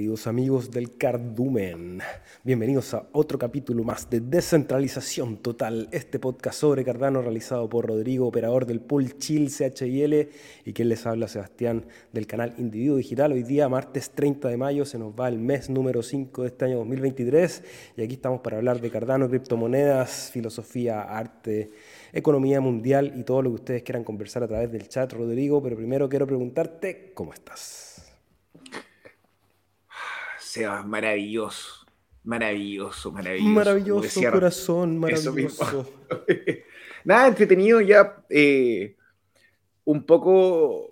queridos amigos del Cardumen. Bienvenidos a otro capítulo más de Descentralización Total, este podcast sobre Cardano realizado por Rodrigo, operador del pool Chill CHIL y quien les habla Sebastián del canal Individuo Digital. Hoy día, martes 30 de mayo, se nos va el mes número 5 de este año 2023 y aquí estamos para hablar de Cardano, criptomonedas, filosofía, arte, economía mundial y todo lo que ustedes quieran conversar a través del chat, Rodrigo. Pero primero quiero preguntarte, ¿cómo estás? Sebas, maravilloso. Maravilloso, maravilloso. Maravilloso, corazón, maravilloso. Nada, entretenido ya. Eh, un poco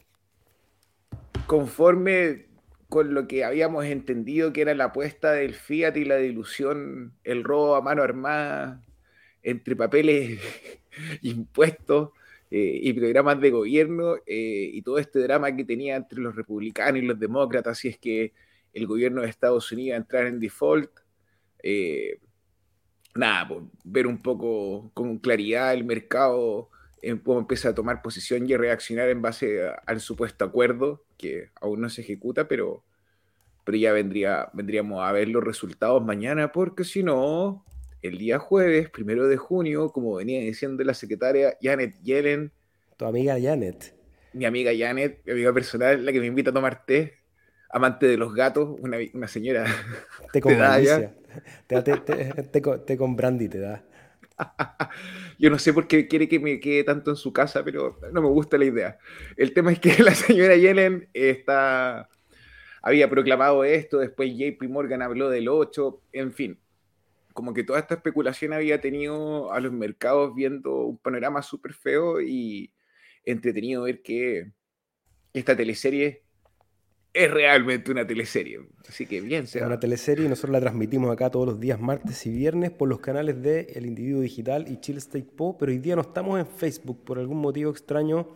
conforme con lo que habíamos entendido que era la apuesta del Fiat y la dilución, el robo a mano armada entre papeles, impuestos eh, y programas de gobierno eh, y todo este drama que tenía entre los republicanos y los demócratas, si es que el gobierno de Estados Unidos a entrar en default. Eh, nada, pues, ver un poco con claridad el mercado, cómo empieza a tomar posición y a reaccionar en base al supuesto acuerdo, que aún no se ejecuta, pero, pero ya vendría, vendríamos a ver los resultados mañana, porque si no, el día jueves, primero de junio, como venía diciendo la secretaria Janet Yellen. Tu amiga Janet. Mi amiga Janet, mi amiga personal, la que me invita a tomar té, amante de los gatos, una, señora. Te con te, te, te, con brandy te da. Yo no sé por qué quiere que me quede tanto en su casa, pero no me gusta la idea. El tema es que la señora Yellen está, había proclamado esto, después JP Morgan habló del 8, en fin. Como que toda esta especulación había tenido a los mercados viendo un panorama súper feo y entretenido ver que esta teleserie es realmente una teleserie. Así que bien, sea. Una teleserie y nosotros la transmitimos acá todos los días, martes y viernes, por los canales de El Individuo Digital y Chile State Po, pero hoy día no estamos en Facebook. Por algún motivo extraño,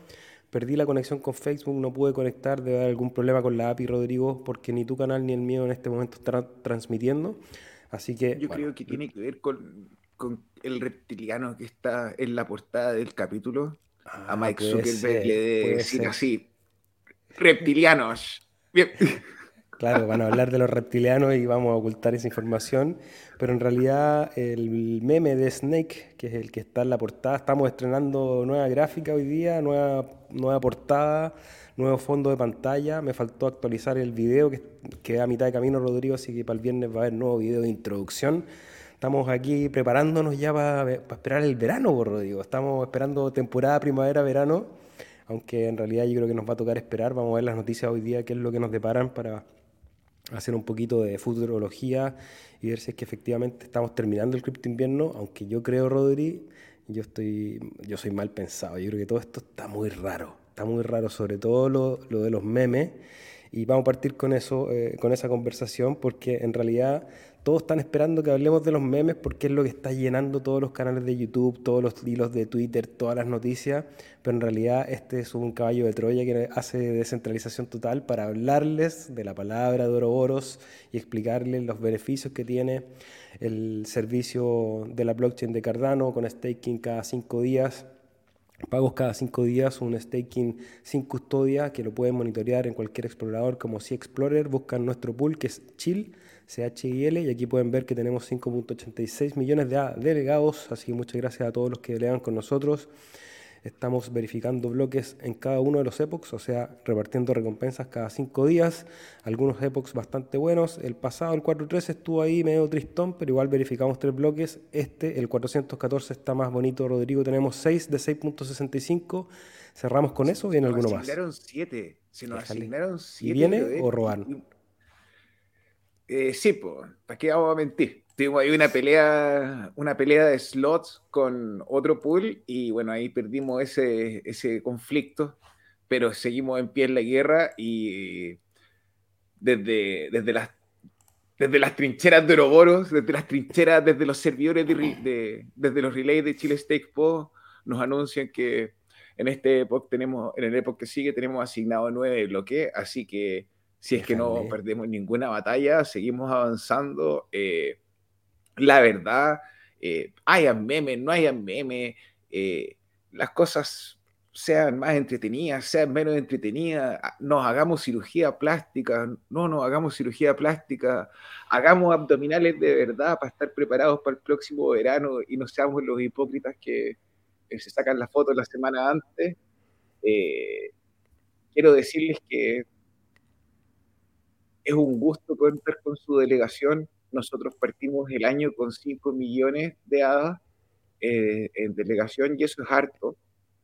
perdí la conexión con Facebook, no pude conectar, debe haber algún problema con la API, Rodrigo, porque ni tu canal ni el mío en este momento están transmitiendo. Así que. Yo creo que tiene que ver con, el reptiliano que está en la portada del capítulo. a ah, Mike Zuckerberg le debe decir así: reptilianos. Bien. Claro, van a hablar de los reptilianos y vamos a ocultar esa información, pero en realidad el meme de Snake, que es el que está en la portada, estamos estrenando nueva gráfica hoy día, nueva, nueva portada, nuevo fondo de pantalla. Me faltó actualizar el video que queda a mitad de camino, Rodrigo, así que para el viernes va a haber nuevo video de introducción. Estamos aquí preparándonos ya para, para esperar el verano, Rodrigo. Estamos esperando temporada primavera-verano aunque en realidad yo creo que nos va a tocar esperar. Vamos a ver las noticias hoy día, qué es lo que nos deparan para hacer un poquito de futurología y ver si es que efectivamente estamos terminando el cripto invierno, aunque yo creo, Rodri, yo, estoy, yo soy mal pensado. Yo creo que todo esto está muy raro, está muy raro, sobre todo lo, lo de los memes. Y vamos a partir con eso, eh, con esa conversación, porque en realidad todos están esperando que hablemos de los memes porque es lo que está llenando todos los canales de YouTube, todos los hilos de Twitter, todas las noticias, pero en realidad este es un caballo de Troya que hace descentralización total para hablarles de la palabra de Oroboros y explicarles los beneficios que tiene el servicio de la blockchain de Cardano con staking cada cinco días. Pagos cada cinco días, un staking sin custodia que lo pueden monitorear en cualquier explorador como Sea Explorer. Buscan nuestro pool que es Chill CHIL y aquí pueden ver que tenemos 5.86 millones de delegados, así que muchas gracias a todos los que delegan con nosotros. Estamos verificando bloques en cada uno de los epochs, o sea, repartiendo recompensas cada cinco días. Algunos epochs bastante buenos. El pasado, el 4.3, estuvo ahí medio tristón, pero igual verificamos tres bloques. Este, el 414, está más bonito, Rodrigo. Tenemos 6 de 6.65. Cerramos con eso. ¿Viene alguno más? Asignaron 7. Se nos asignaron 7. ¿Y viene o robaron? Eh, sí, pues, ¿para qué vamos a mentir? Tuvimos ahí una pelea, una pelea de slots con otro pool y bueno, ahí perdimos ese, ese conflicto, pero seguimos en pie en la guerra y desde, desde, las, desde las trincheras de Oroboros, desde las trincheras, desde los servidores, de, desde los relays de Chile Stake Po, nos anuncian que en este época tenemos, en el época que sigue tenemos asignado nueve bloques, así que si es que no perdemos ninguna batalla, seguimos avanzando. Eh, la verdad, eh, hayan memes, no hayan memes, eh, las cosas sean más entretenidas, sean menos entretenidas, nos hagamos cirugía plástica, no nos hagamos cirugía plástica, hagamos abdominales de verdad para estar preparados para el próximo verano y no seamos los hipócritas que, se sacan la foto la semana antes. Eh, quiero decirles que es un gusto contar con su delegación. Nosotros partimos el año con 5 millones de hadas eh, en delegación y eso es harto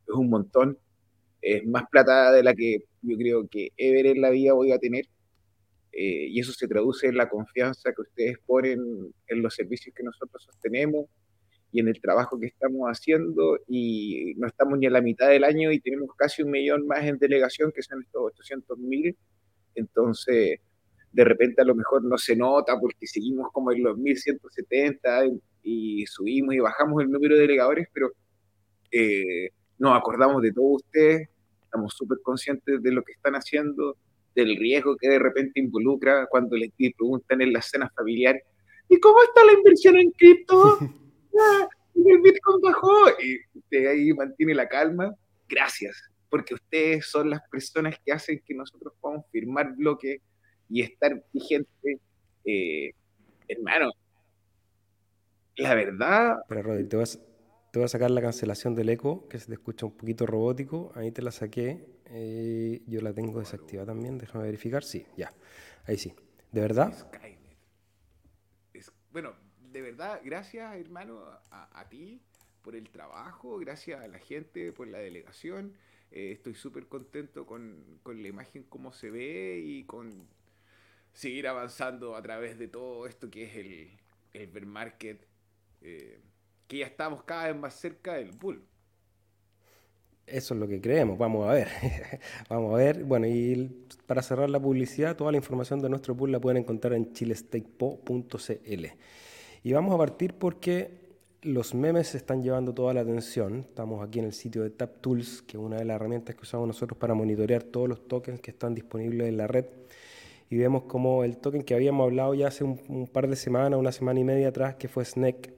es un montón. Es más plata de la que yo creo que ever en la vida voy a tener. Eh, y eso se traduce en la confianza que ustedes ponen en los servicios que nosotros sostenemos y en el trabajo que estamos haciendo. Y no estamos ni a la mitad del año y tenemos casi un millón más en delegación, que son estos 800 mil. Entonces, de repente a lo mejor no se nota porque seguimos como en los 1170 y, subimos y bajamos el número de delegadores, pero eh, nos acordamos de todos ustedes, estamos súper conscientes de lo que están haciendo, del riesgo que de repente involucra cuando les preguntan en la cena familiar, ¿y cómo está la inversión en cripto? Ah, el Bitcoin bajó y usted ahí mantiene la calma. Gracias, porque ustedes son las personas que hacen que nosotros podamos firmar bloque y estar vigente. Eh, hermano, la verdad... Pero Rodri, te vas, te voy a sacar la cancelación del eco, que se te escucha un poquito robótico. Ahí te la saqué. Eh, yo la tengo desactivada también. Déjame verificar. Sí, ya. Ahí sí. ¿De verdad? bueno, de verdad, gracias, hermano, a, ti por el trabajo. Gracias a la gente por la delegación. Eh, estoy súper contento con, la imagen, cómo se ve y con seguir avanzando a través de todo esto que es el, el bear market. Eh, que ya estamos cada vez más cerca del bull. Eso es lo que creemos, vamos a ver. vamos a ver. Bueno, y para cerrar la publicidad, toda la información de nuestro pool la pueden encontrar en chilestakepo.cl. Y vamos a partir porque los memes están llevando toda la atención. Estamos aquí en el sitio de TapTools, que es una de las herramientas que usamos nosotros para monitorear todos los tokens que están disponibles en la red. Y vemos como el token que habíamos hablado ya hace un, par de semanas, una semana y media atrás, que fue Snake,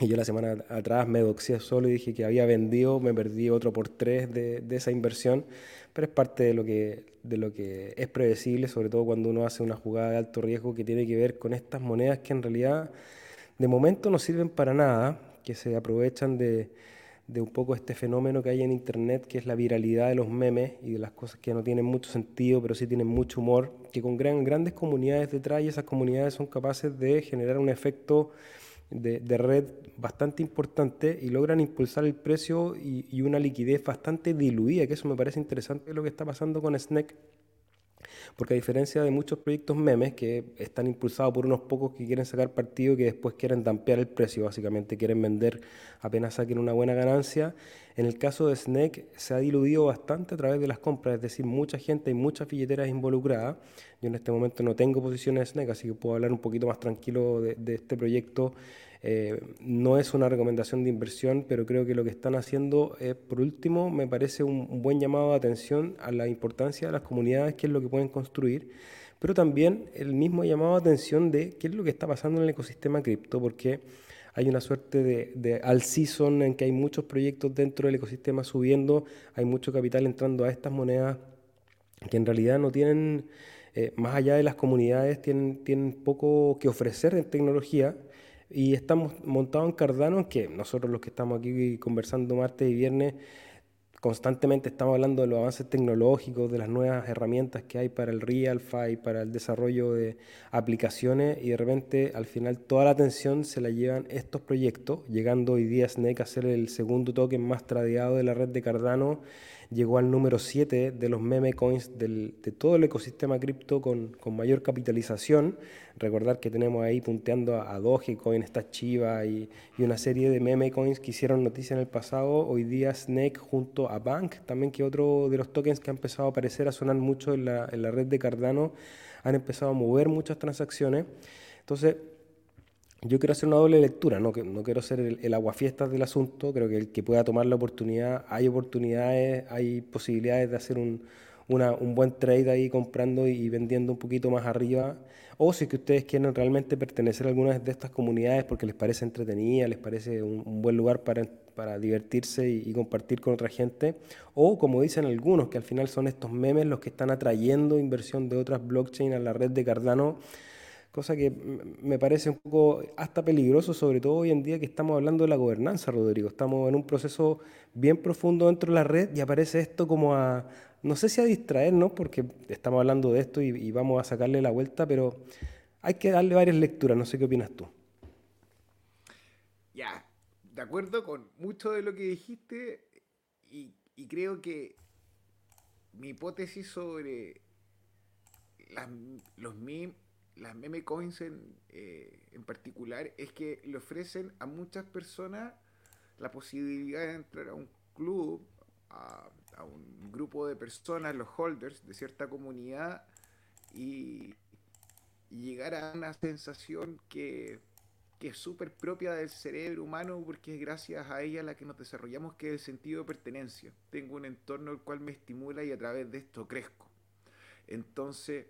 y yo la semana atrás me doxé solo y dije que había vendido, me perdí otro por tres de, esa inversión, pero es parte de lo, que, de lo que es predecible, sobre todo cuando uno hace una jugada de alto riesgo que tiene que ver con estas monedas que en realidad de momento no sirven para nada, que se aprovechan de, un poco este fenómeno que hay en Internet, que es la viralidad de los memes y de las cosas que no tienen mucho sentido, pero sí tienen mucho humor, que con gran, grandes comunidades detrás y esas comunidades son capaces de generar un efecto de, red bastante importante y logran impulsar el precio y, una liquidez bastante diluida, que eso me parece interesante lo que está pasando con Snack, porque a diferencia de muchos proyectos memes que están impulsados por unos pocos que quieren sacar partido y que después quieren dampear el precio, básicamente quieren vender apenas saquen una buena ganancia, en el caso de Snake se ha diluido bastante a través de las compras, es decir, mucha gente y muchas billeteras involucradas. Yo en este momento no tengo posiciones de Snake, así que puedo hablar un poquito más tranquilo de este proyecto eh, no es una recomendación de inversión, pero creo que lo que están haciendo, es, por último, me parece un, buen llamado de atención a la importancia de las comunidades, qué es lo que pueden construir, pero también el mismo llamado de atención de qué es lo que está pasando en el ecosistema cripto, porque hay una suerte de, de all season en que hay muchos proyectos dentro del ecosistema subiendo, hay mucho capital entrando a estas monedas que en realidad no tienen, eh, más allá de las comunidades, tienen, tienen poco que ofrecer en tecnología. Y estamos montados en Cardano, que nosotros los que estamos aquí conversando martes y viernes, constantemente estamos hablando de los avances tecnológicos, de las nuevas herramientas que hay para el RealFi, para el desarrollo de aplicaciones, y de repente al final toda la atención se la llevan estos proyectos, llegando hoy día Snake a ser el segundo token más tradeado de la red de Cardano llegó al número 7 de los meme coins del, de todo el ecosistema cripto con, con, mayor capitalización. Recordar que tenemos ahí punteando a, Dogecoin, está Chiva y, y, una serie de meme coins que hicieron noticia en el pasado. Hoy día Snake junto a Bank, también que otro de los tokens que ha empezado a aparecer, a sonar mucho en la, en la red de Cardano, han empezado a mover muchas transacciones. Entonces, yo quiero hacer una doble lectura, no, no quiero ser el, el aguafiestas del asunto, creo que el que pueda tomar la oportunidad, hay oportunidades, hay posibilidades de hacer un, un buen trade ahí comprando y vendiendo un poquito más arriba, o si que ustedes quieren realmente pertenecer a alguna de estas comunidades porque les parece entretenida, les parece un, buen lugar para, para divertirse y, compartir con otra gente. O como dicen algunos, que al final son estos memes los que están atrayendo inversión de otras blockchain a la red de Cardano cosa que me parece un poco hasta peligroso, sobre todo hoy en día que estamos hablando de la gobernanza, Rodrigo. Estamos en un proceso bien profundo dentro de la red y aparece esto como a, no sé si a distraernos, porque estamos hablando de esto y, vamos a sacarle la vuelta, pero hay que darle varias lecturas, no sé qué opinas tú. Ya, de acuerdo con mucho de lo que dijiste y, creo que mi hipótesis sobre los memes las meme coins en, eh, en, particular es que le ofrecen a muchas personas la posibilidad de entrar a un club, a, un grupo de personas, los holders de cierta comunidad y, llegar a una sensación que, que es súper propia del cerebro humano porque es gracias a ella la que nos desarrollamos que es el sentido de pertenencia. Tengo un entorno el cual me estimula y a través de esto crezco. Entonces,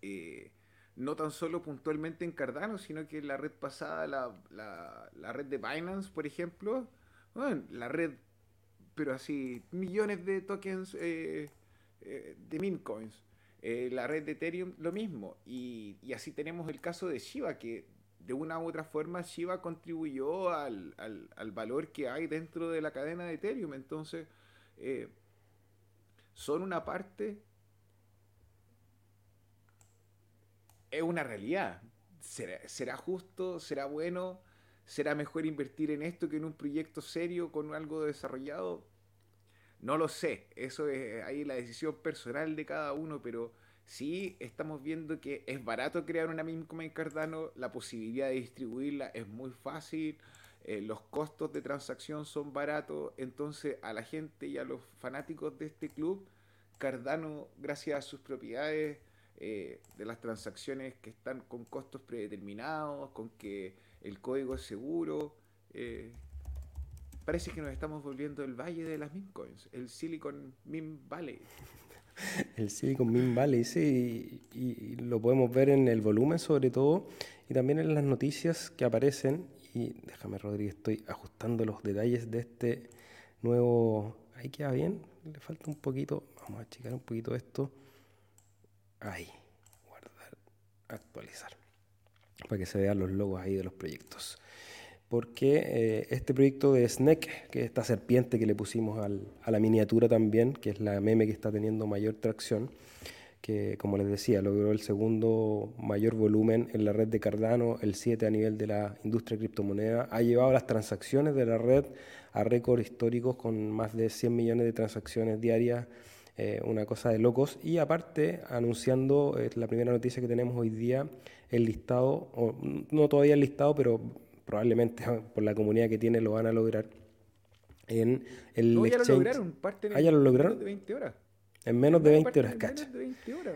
eh, no tan solo puntualmente en Cardano, sino que la red pasada, la, red de Binance, por ejemplo, la red, pero así, millones de tokens eh, eh, de mint coins. Eh, la red de Ethereum, lo mismo. Y, así tenemos el caso de Shiba, que de una u otra forma Shiba contribuyó al, al valor que hay dentro de la cadena de Ethereum. Entonces, son una parte es una realidad. ¿Será, justo? ¿Será bueno? ¿Será mejor invertir en esto que en un proyecto serio con algo desarrollado? No lo sé, eso es ahí la decisión personal de cada uno, pero sí estamos viendo que es barato crear una misma en Cardano, la posibilidad de distribuirla es muy fácil, eh, los costos de transacción son baratos, entonces a la gente y a los fanáticos de este club, Cardano, gracias a sus propiedades, eh, de las transacciones que están con costos predeterminados, con que el código es seguro. Eh, parece que nos estamos volviendo el valle de las meme el Silicon Meme Valley. El Silicon Meme Valley, sí, y, lo podemos ver en el volumen sobre todo, y también en las noticias que aparecen. Y déjame, Rodríguez, estoy ajustando los detalles de este nuevo. Ahí queda bien, le falta un poquito. Vamos a checar un poquito esto. Ahí, guardar, actualizar. Para que se vean los logos ahí de los proyectos. Porque eh, este proyecto de Snake, que es esta serpiente que le pusimos a la miniatura también, que es la meme que está teniendo mayor tracción, que como les decía, logró el segundo mayor volumen en la red de Cardano, el 7 a nivel de la industria criptomoneda, ha llevado las transacciones de la red a récords históricos con más de 100 millones de transacciones diarias eh, una cosa de locos. Y aparte, anunciando eh, la primera noticia que tenemos hoy día, el listado, o, no todavía el listado, pero probablemente por la comunidad que tiene lo van a lograr. En el no, ya lo lograron, ah, ya lo lograron. De 20 horas. En menos de 20 horas, cacha.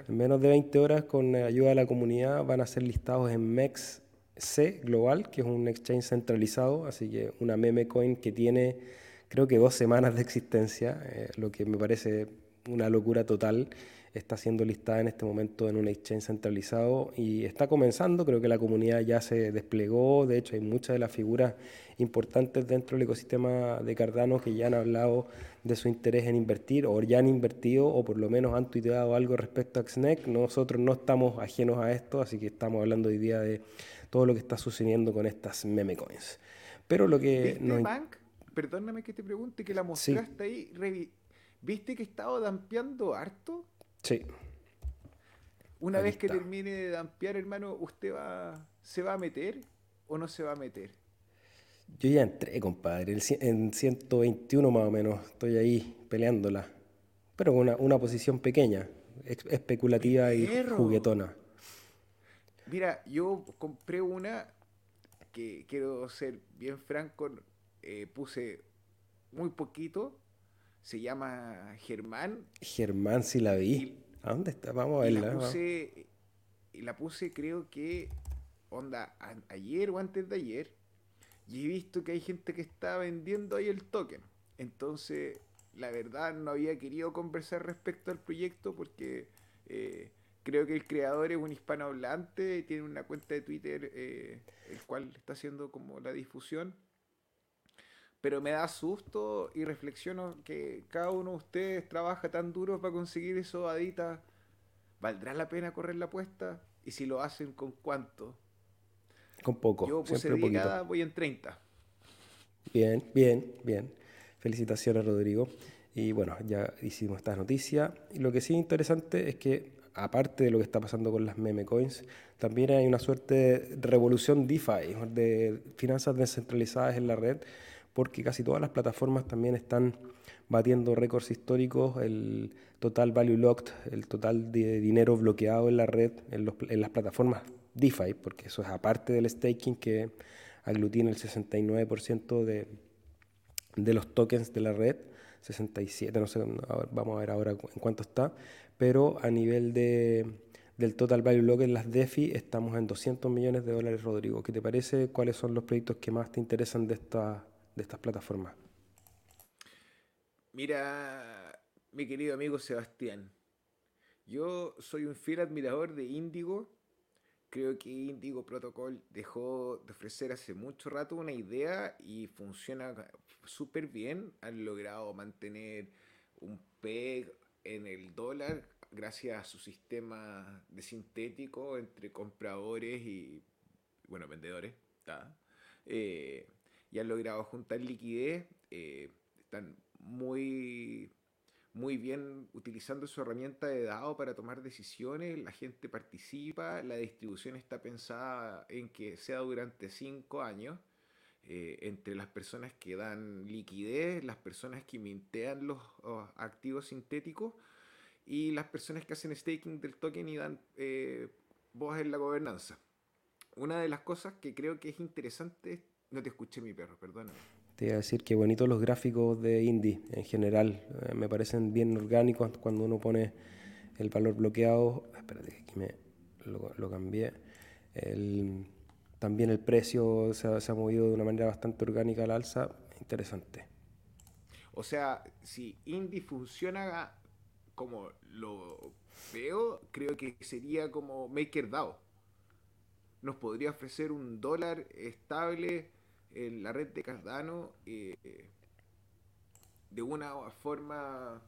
En menos de 20 horas, con ayuda de la comunidad, van a ser listados en MEX C Global, que es un exchange centralizado, así que una meme coin que tiene creo que dos semanas de existencia, eh, lo que me parece una locura total. Está siendo listada en este momento en un exchange centralizado y está comenzando. Creo que la comunidad ya se desplegó. De hecho, hay muchas de las figuras importantes dentro del ecosistema de Cardano que ya han hablado de su interés en invertir o ya han invertido o por lo menos han tuiteado algo respecto a XNEC. Nosotros no estamos ajenos a esto, así que estamos hablando hoy día de todo lo que está sucediendo con estas meme coins. Pero lo que... No... Bank? Perdóname que te pregunte, que la mostraste ahí ¿Viste que he estado dampeando harto? Sí. Una vez que termine de dampear, hermano, ¿usted va, se va a meter o no se va a meter? Yo ya entré, compadre, en 121 más o menos. Estoy ahí peleándola. Pero con una, una posición pequeña, especulativa y juguetona. Mira, yo compré una que quiero ser bien franco, eh, puse muy poquito se llama Germán. Germán, sí la vi. ¿A dónde está? Vamos a verla. La puse, la puse creo que, onda, ayer o antes de ayer, y he visto que hay gente que está vendiendo ahí el token. Entonces, la verdad, no había querido conversar respecto al proyecto porque eh, creo que el creador es un hispanohablante, tiene una cuenta de Twitter, eh, el cual está haciendo como la difusión pero me da susto y reflexiono que cada uno de ustedes trabaja tan duro para conseguir eso, Adita. ¿Valdrá la pena correr la apuesta? Y si lo hacen, ¿con cuánto? Con poco. Yo puse siempre 10 voy en 30. Bien, bien, bien. Felicitaciones, Rodrigo. Y bueno, ya hicimos esta noticia. Y lo que sí es interesante es que, aparte de lo que está pasando con las meme coins, también hay una suerte de revolución DeFi, de finanzas descentralizadas en la red, porque casi todas las plataformas también están batiendo récords históricos, el total value locked, el total de dinero bloqueado en la red, en, las plataformas DeFi, porque eso es aparte del staking que aglutina el 69% de, de los tokens de la red, 67, no sé, vamos a ver ahora en cuánto está, pero a nivel de, del total value locked en las DeFi estamos en 200 millones de dólares, Rodrigo. ¿Qué te parece? ¿Cuáles son los proyectos que más te interesan de, esta, de estas plataformas? Mira, mi querido amigo Sebastián, yo soy un fiel admirador de Índigo Creo que Indigo Protocol dejó de ofrecer hace mucho rato una idea y funciona súper bien. Han logrado mantener un PEG en el dólar gracias a su sistema de sintético entre compradores y, bueno, vendedores. Y han logrado juntar liquidez. Eh, están muy muy bien utilizando su herramienta de DAO para tomar decisiones, la gente participa, la distribución está pensada en que sea durante cinco años, eh, entre las personas que dan liquidez, las personas que mintean los, activos sintéticos y las personas que hacen staking del token y dan eh, voz en la gobernanza. Una de las cosas que creo que es interesante, no te escuché mi perro, perdóname. Te iba a decir que bonitos los gráficos de Indie en general. Eh, me parecen bien orgánicos cuando uno pone el valor bloqueado. Espérate que aquí me lo, cambié. también el precio se ha, movido de una manera bastante orgánica al alza. Interesante. O sea, si Indie funciona como lo veo, creo que sería como MakerDAO. Nos podría ofrecer un dólar estable la red de Cardano eh, de una forma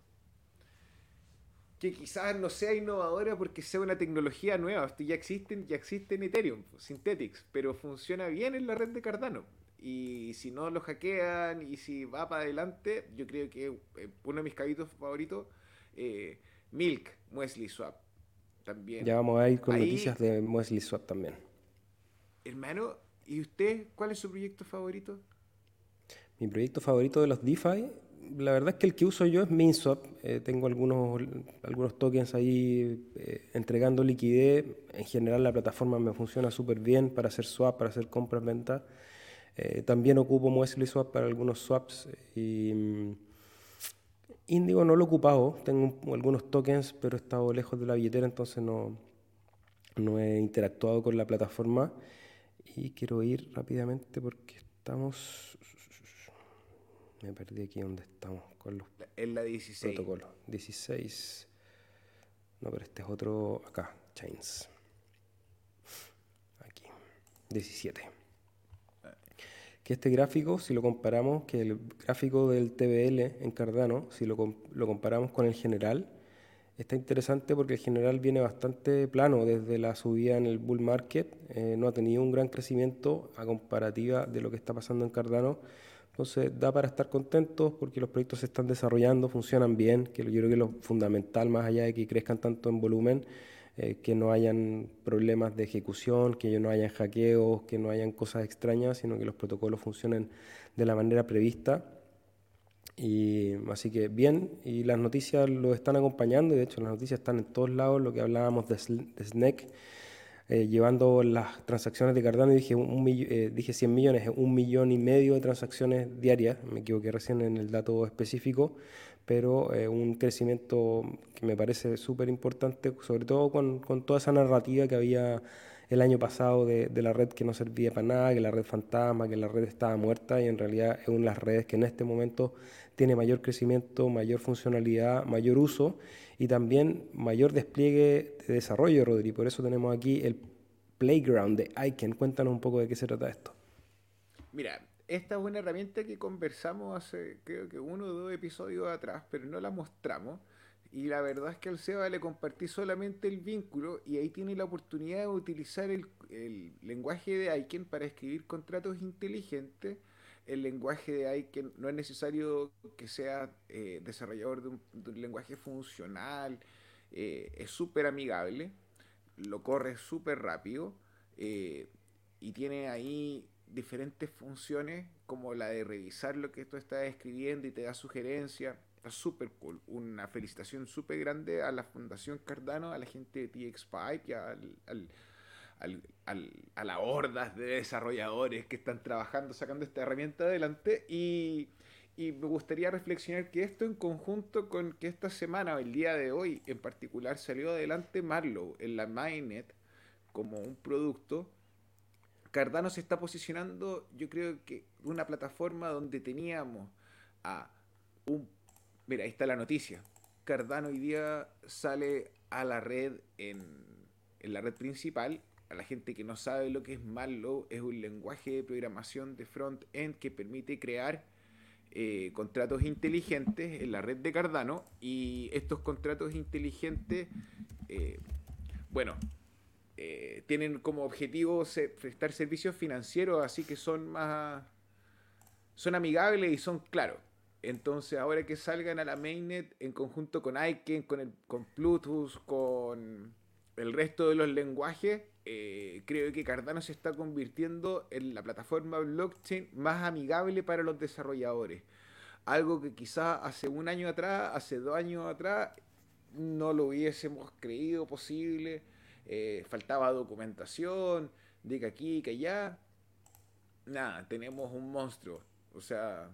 que quizás no sea innovadora porque sea una tecnología nueva. Ya existen, ya existe en Ethereum, Synthetics, pero funciona bien en la red de Cardano. Y si no lo hackean y si va para adelante, yo creo que eh, uno de mis cabitos favoritos, eh, Milk, Muesli Swap. También. Ya vamos a ir con noticias de Muesli Swap también. Hermano, ¿Y usted, cuál es su proyecto favorito? Mi proyecto favorito de los DeFi, la verdad es que el que uso yo es MinSwap. Eh, tengo algunos, algunos tokens ahí eh, entregando liquidez. En general la plataforma me funciona súper bien para hacer swap, para hacer compras-ventas. Eh, también ocupo Muesli Swap para algunos swaps. Y, mm, Indigo no lo he ocupado, tengo algunos tokens, pero he estado lejos de la billetera, entonces no, no he interactuado con la plataforma. Y quiero ir rápidamente porque estamos... Me perdí aquí donde estamos con los en la 16. protocolos. 16. No, pero este es otro acá, Chains. Aquí. 17. Que este gráfico, si lo comparamos, que el gráfico del TBL en Cardano, si lo, lo comparamos con el general, está interesante porque el general viene bastante plano desde la subida en el bull market, eh, no ha tenido un gran crecimiento a comparativa de lo que está pasando en Cardano. Entonces da para estar contentos porque los proyectos se están desarrollando, funcionan bien, que yo creo que lo fundamental, más allá de que crezcan tanto en volumen, eh, que no hayan problemas de ejecución, que no hayan hackeos, que no hayan cosas extrañas, sino que los protocolos funcionen de la manera prevista. Y así que bien, y las noticias lo están acompañando, y de hecho las noticias están en todos lados, lo que hablábamos de, SNEC, eh, llevando las transacciones de Cardano, dije, un, eh, dije 100 millones, un millón y medio de transacciones diarias, me equivoqué recién en el dato específico, pero eh, un crecimiento que me parece súper importante, sobre todo con, con toda esa narrativa que había el año pasado de, la red que no servía para nada, que la red fantasma, que la red estaba muerta y en realidad es una de las redes que en este momento tiene mayor crecimiento, mayor funcionalidad, mayor uso y también mayor despliegue de desarrollo, Rodri. Por eso tenemos aquí el Playground de Icon. Cuéntanos un poco de qué se trata esto. Mira, esta es una herramienta que conversamos hace, creo que uno o dos episodios atrás, pero no la mostramos. Y la verdad es que al Seba le compartí solamente el vínculo y ahí tiene la oportunidad de utilizar el, lenguaje de Aiken para escribir contratos inteligentes. El lenguaje de Aiken no es necesario que sea eh, desarrollador de un, lenguaje funcional, eh, es súper amigable, lo corre súper rápido eh, y tiene ahí diferentes funciones como la de revisar lo que tú estás escribiendo y te da sugerencias súper cool. Una felicitación súper grande a la Fundación Cardano, a la gente de TXPipe y al, al, a la hordas de desarrolladores que están trabajando, sacando esta herramienta adelante. Y, y me gustaría reflexionar que esto en conjunto con que esta semana el día de hoy en particular salió adelante Marlow en la Mainnet como un producto. Cardano se está posicionando, yo creo que una plataforma donde teníamos a un Mira, ahí está la noticia. Cardano hoy día sale a la red en, la red principal. A la gente que no sabe lo que es Marlow, es un lenguaje de programación de front-end que permite crear eh, contratos inteligentes en la red de Cardano. Y estos contratos inteligentes, eh, bueno, eh, tienen como objetivo prestar servicios financieros, así que son más. son amigables y son claros. Entonces, ahora que salgan a la mainnet en conjunto con Aiken, con, el, con Bluetooth, con el resto de los lenguajes, eh, creo que Cardano se está convirtiendo en la plataforma blockchain más amigable para los desarrolladores. Algo que quizá hace un año atrás, hace dos años atrás, no lo hubiésemos creído posible. Eh, faltaba documentación, de que aquí, que allá. Nada, tenemos un monstruo. O sea,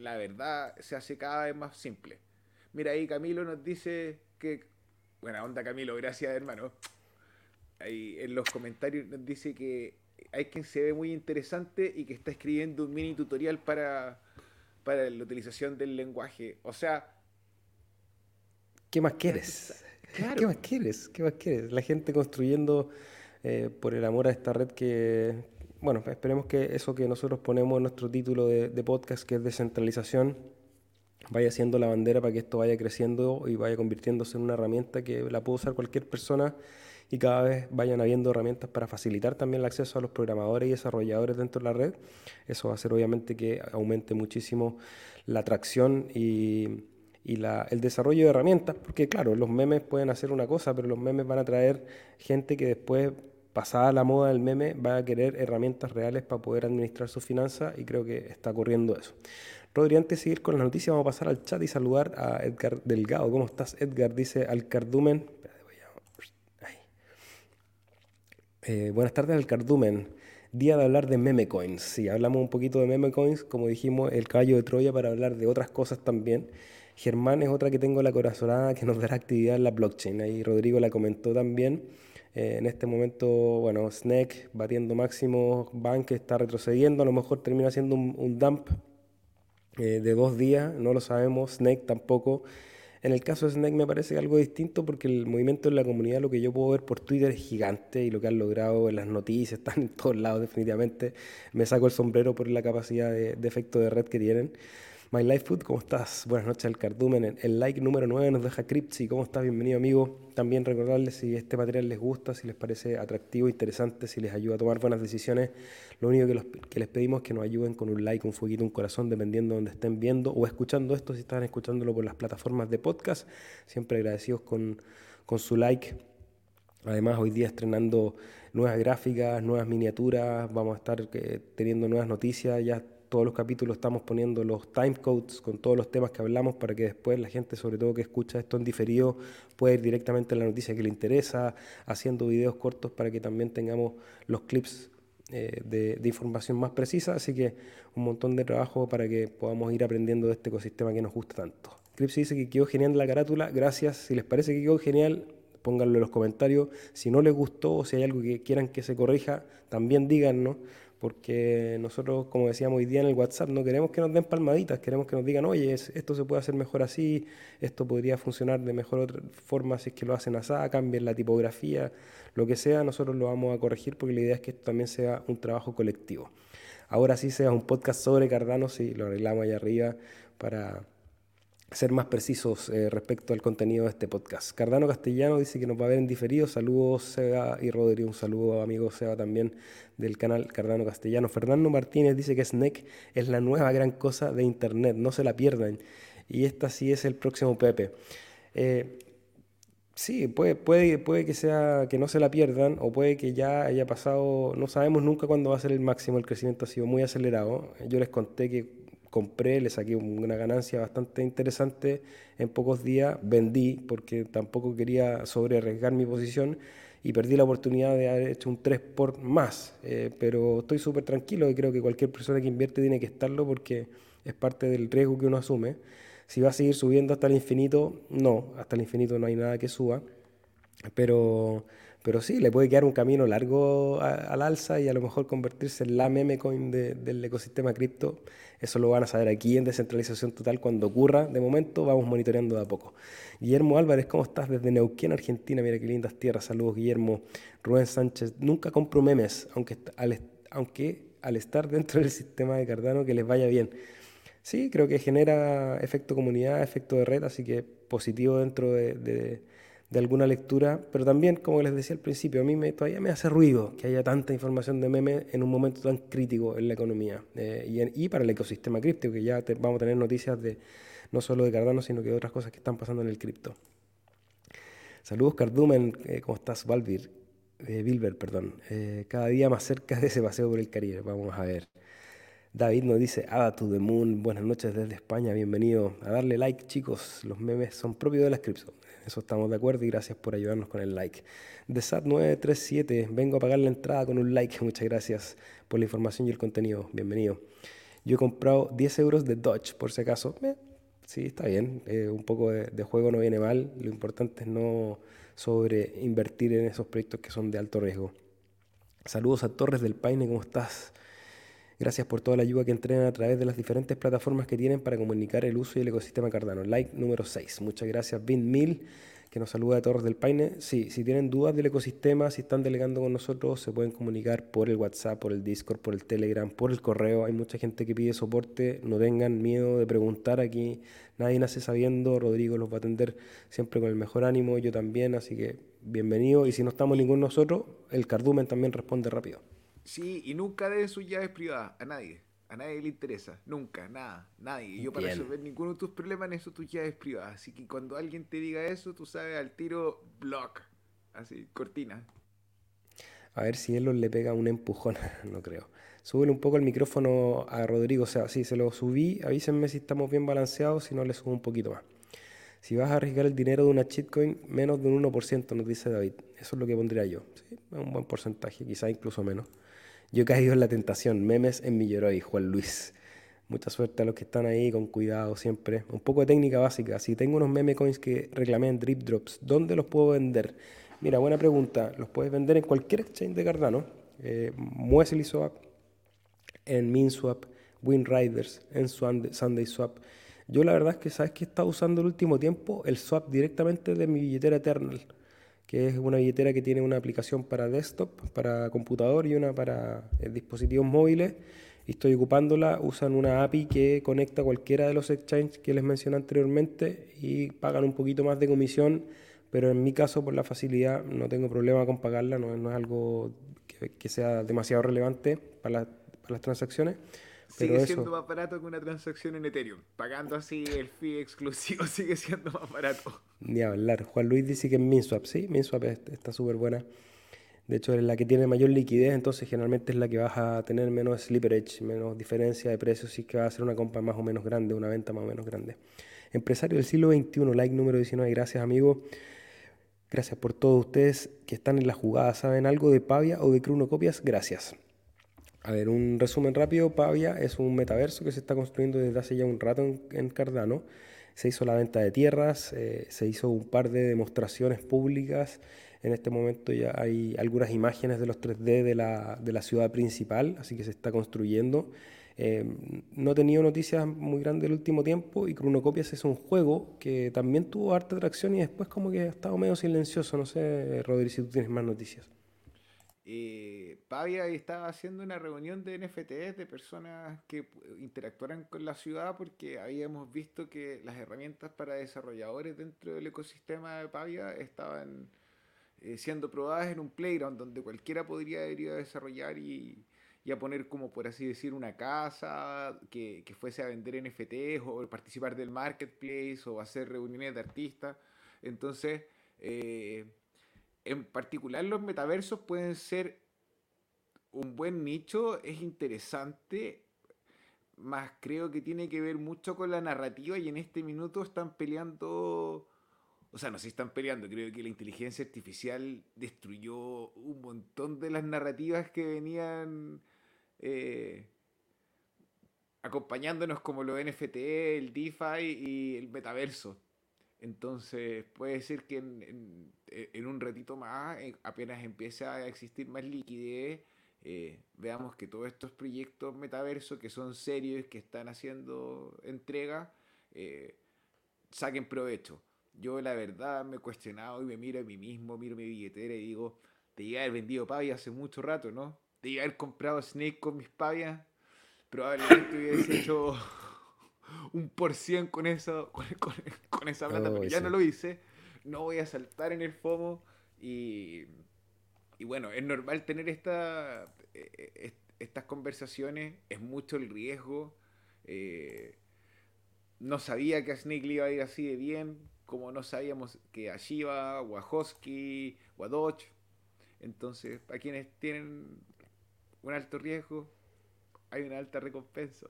la verdad se hace cada vez más simple. Mira ahí Camilo nos dice que... Buena onda Camilo, gracias hermano. Ahí en los comentarios nos dice que hay quien se ve muy interesante y que está escribiendo un mini tutorial para, para la utilización del lenguaje. O sea... ¿Qué más quieres? ¿Qué más quieres? ¿Qué más quieres? La gente construyendo eh, por el amor a esta red que, bueno, esperemos que eso que nosotros ponemos en nuestro título de, podcast, que es descentralización, vaya siendo la bandera para que esto vaya creciendo y vaya convirtiéndose en una herramienta que la puede usar cualquier persona y cada vez vayan habiendo herramientas para facilitar también el acceso a los programadores y desarrolladores dentro de la red. Eso va a hacer obviamente que aumente muchísimo la atracción y, el desarrollo de herramientas, porque claro, los memes pueden hacer una cosa, pero los memes van a traer gente que después pasada la moda del meme, va a querer herramientas reales para poder administrar sus finanzas y creo que está ocurriendo eso. Rodri, antes de seguir con la noticia, vamos a pasar al chat y saludar a Edgar Delgado. ¿Cómo estás, Edgar? Dice Alcardumen. Eh, buenas tardes, Alcardumen. Día de hablar de meme coins. Sí, hablamos un poquito de meme coins, como dijimos, el caballo de Troya para hablar de otras cosas también. Germán es otra que tengo la corazonada que nos dará actividad en la blockchain. Ahí Rodrigo la comentó también. Eh, en este momento, bueno, Snake batiendo máximo, Bank está retrocediendo, a lo mejor termina siendo un, dump eh, de dos días, no lo sabemos, Snake tampoco. En el caso de Snake me parece algo distinto porque el movimiento en la comunidad, lo que yo puedo ver por Twitter es gigante y lo que han logrado en las noticias, están en todos lados definitivamente. Me saco el sombrero por la capacidad de, de efecto de red que tienen. My Life Food, ¿cómo estás? Buenas noches al cardumen. El like número 9 nos deja Cripsy. ¿Cómo estás? Bienvenido, amigo. También recordarles si este material les gusta, si les parece atractivo, interesante, si les ayuda a tomar buenas decisiones. Lo único que, les pedimos es que nos ayuden con un like, un fueguito, un corazón, dependiendo de donde estén viendo o escuchando esto, si están escuchándolo por las plataformas de podcast. Siempre agradecidos con, con su like. Además, hoy día estrenando nuevas gráficas, nuevas miniaturas, vamos a estar eh, teniendo nuevas noticias. Ya todos los capítulos estamos poniendo los timecodes con todos los temas que hablamos para que después la gente, sobre todo que escucha esto en diferido, pueda ir directamente a la noticia que le interesa, haciendo videos cortos para que también tengamos los clips eh, de, información más precisa. Así que un montón de trabajo para que podamos ir aprendiendo de este ecosistema que nos gusta tanto. Clips dice que quedó genial la carátula. Gracias. Si les parece que quedó genial, pónganlo en los comentarios. Si no les gustó o si hay algo que quieran que se corrija, también díganos porque nosotros, como decíamos hoy día en el WhatsApp, no queremos que nos den palmaditas, queremos que nos digan, oye, esto se puede hacer mejor así, esto podría funcionar de mejor otra forma si es que lo hacen así, cambien la tipografía, lo que sea, nosotros lo vamos a corregir porque la idea es que esto también sea un trabajo colectivo. ahora sí sea un podcast sobre Cardano, sí, lo arreglamos allá arriba para ser más precisos eh, respecto al contenido de este podcast. Cardano Castellano dice que nos va a ver en diferido. Saludos Seba y Rodrigo. Un saludo amigo Seba también del canal Cardano Castellano. Fernando Martínez dice que Snake es la nueva gran cosa de Internet. No se la pierdan. Y esta sí es el próximo Pepe. Eh, sí, puede, puede, que sea que no se la pierdan o puede que ya haya pasado, no sabemos nunca cuándo va a ser el máximo, el crecimiento ha sido muy acelerado. Yo les conté que compré, le saqué una ganancia bastante interesante en pocos días, vendí porque tampoco quería sobre arriesgar mi posición y perdí la oportunidad de haber hecho un 3 por más, eh, pero estoy súper tranquilo y creo que cualquier persona que invierte tiene que estarlo porque es parte del riesgo que uno asume. Si va a seguir subiendo hasta el infinito, no, hasta el infinito no hay nada que suba, pero pero sí, le puede quedar un camino largo al alza y a lo mejor convertirse en la meme coin del ecosistema cripto. Eso lo van a saber aquí en Descentralización Total cuando ocurra. De momento vamos monitoreando de a poco. Guillermo Álvarez, ¿cómo estás? Desde Neuquén, Argentina. Mira qué lindas tierras. Saludos, Guillermo. Rubén Sánchez, nunca compro memes, aunque al, aunque al estar dentro del sistema de Cardano que les vaya bien. Sí, creo que genera efecto comunidad, efecto de red, así que positivo dentro de de alguna lectura, pero también, como les decía al principio, a mí me, todavía me hace ruido que haya tanta información de meme en un momento tan crítico en la economía eh, y, para el ecosistema cripto, que ya vamos a tener noticias de no solo de Cardano, sino que de otras cosas que están pasando en el cripto. Saludos Cardumen, eh, ¿cómo estás? Valvir, eh, Bilber, perdón. cada día más cerca de ese paseo por el Caribe, vamos a ver. David nos dice, Ada to the Moon, buenas noches desde España, bienvenido. A darle like, chicos, los memes son propios de las cripto eso estamos de acuerdo y gracias por ayudarnos con el like. De SAT937, vengo a pagar la entrada con un like. Muchas gracias por la información y el contenido. Bienvenido. Yo he comprado 10 euros de Dodge, por si acaso. Eh, sí, está bien. Eh, un poco de, juego no viene mal. Lo importante es no sobre invertir en esos proyectos que son de alto riesgo. Saludos a Torres del Paine, ¿cómo estás? Gracias por toda la ayuda que entrenan a través de las diferentes plataformas que tienen para comunicar el uso y el ecosistema Cardano. Like número 6. Muchas gracias, Bin que nos saluda de Torres del Paine. Sí, si tienen dudas del ecosistema, si están delegando con nosotros, se pueden comunicar por el WhatsApp, por el Discord, por el Telegram, por el correo. Hay mucha gente que pide soporte. No tengan miedo de preguntar aquí. Nadie nace sabiendo. Rodrigo los va a atender siempre con el mejor ánimo. Yo también. Así que bienvenido. Y si no estamos ninguno nosotros, el Cardumen también responde rápido. Sí, y nunca den sus llaves privadas a nadie. A nadie le interesa. Nunca, nada, nadie. Y yo para resolver ninguno de tus problemas necesito tus llaves privadas. Así que cuando alguien te diga eso, tú sabes al tiro, block. Así, cortina. A ver si él le pega un empujón. no creo. Súbele un poco el micrófono a Rodrigo. O sea, si se lo subí, avísenme si estamos bien balanceados, si no le subo un poquito más. Si vas a arriesgar el dinero de una shitcoin, menos de un 1%, nos dice David. Eso es lo que pondría yo. ¿sí? Un buen porcentaje, quizá incluso menos. Yo he caído en la tentación. Memes en Milleroi, Juan Luis. Mucha suerte a los que están ahí, con cuidado siempre. Un poco de técnica básica. Si tengo unos meme coins que reclamé en Drip Drops, ¿dónde los puedo vender? Mira, buena pregunta. Los puedes vender en cualquier exchange de Cardano. Eh, Muesli Swap, en MinSwap, WinRiders, en Sunday Swap. Yo la verdad es que, ¿sabes que He estado usando el último tiempo el swap directamente de mi billetera Eternal que es una billetera que tiene una aplicación para desktop, para computador y una para eh, dispositivos móviles. Y estoy ocupándola, usan una API que conecta cualquiera de los exchanges que les mencioné anteriormente y pagan un poquito más de comisión, pero en mi caso por la facilidad no tengo problema con pagarla, no, es algo que, sea demasiado relevante para, para las transacciones. Sigue siendo más barato que una transacción en Ethereum. Pagando así el fee exclusivo sigue siendo más barato. Ni hablar. Juan Luis dice que en MinSwap, sí, MinSwap está súper buena. De hecho, es la que tiene mayor liquidez, entonces generalmente es la que vas a tener menos slipperage, menos diferencia de precios, y que va a ser una compra más o menos grande, una venta más o menos grande. Empresario del siglo XXI, like número 19, gracias amigo. Gracias por todos ustedes que están en la jugada. ¿Saben algo de Pavia o de Copias? Gracias. A ver, un resumen rápido. Pavia es un metaverso que se está construyendo desde hace ya un rato en, Cardano. Se hizo la venta de tierras, eh, se hizo un par de demostraciones públicas. En este momento ya hay algunas imágenes de los 3D de la, de la ciudad principal, así que se está construyendo. Eh, no he tenido noticias muy grandes el último tiempo y Cronocopias es un juego que también tuvo harta atracción y después como que ha estado medio silencioso. No sé, Rodri, si tú tienes más noticias. Eh Pavia estaba haciendo una reunión de NFTs de personas que interactuaran con la ciudad porque habíamos visto que las herramientas para desarrolladores dentro del ecosistema de Pavia estaban eh, siendo probadas en un playground donde cualquiera podría ir a desarrollar y, a poner como por así decir una casa que, que fuese a vender NFTs o participar del marketplace o hacer reuniones de artistas. Entonces, eh, en particular los metaversos pueden ser un buen nicho, es interesante, más creo que tiene que ver mucho con la narrativa y en este minuto están peleando, o sea, no sé si están peleando, creo que la inteligencia artificial destruyó un montón de las narrativas que venían eh, acompañándonos como los NFT, el DeFi y el metaverso. Entonces puede ser que en, en, un ratito más, eh, apenas empiece a existir más liquidez, eh, veamos que todos estos proyectos metaverso que son serios, que están haciendo entrega, eh, saquen provecho. Yo la verdad me he cuestionado y me miro a mí mismo, miro mi billetera y digo, te iba a haber vendido pavia hace mucho rato, ¿no? Te iba a haber comprado Snake con mis pavias, probablemente hubiese hecho un por cien con, eso, con, esa plata, pero ya no lo hice. No voy a saltar en el FOMO y y bueno, es normal tener eh, eh, estas conversaciones, es mucho el riesgo. Eh, no sabía que a Snake le iba a ir así de bien, como no sabíamos que a Shiva, o a o a Dodge. Entonces, para quienes tienen un alto riesgo, hay una alta recompensa.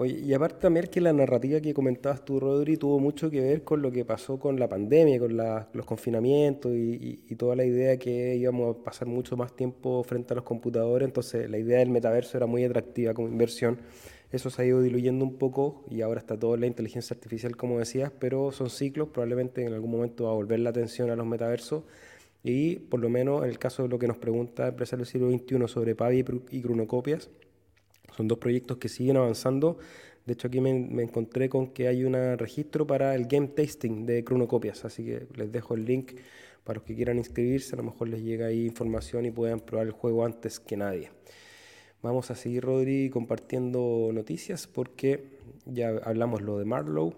Oye, y aparte también que la narrativa que comentabas tú, Rodri, tuvo mucho que ver con lo que pasó con la pandemia, con los confinamientos y, toda la idea que íbamos a pasar mucho más tiempo frente a los computadores, entonces la idea del metaverso era muy atractiva como inversión. Eso se ha ido diluyendo un poco y ahora está toda la inteligencia artificial, como decías, pero son ciclos, probablemente en algún momento va a volver la atención a los metaversos y por lo menos en el caso de lo que nos pregunta Empresario del Siglo XXI sobre Pavi y Cronocopias, son dos proyectos que siguen avanzando. De hecho, aquí me, encontré con que hay un registro para el game tasting de cronocopias, así que les dejo el link para los que quieran inscribirse. A lo mejor les llega ahí información y puedan probar el juego antes que nadie. Vamos a seguir, Rodri, compartiendo noticias porque ya hablamos lo de Marlow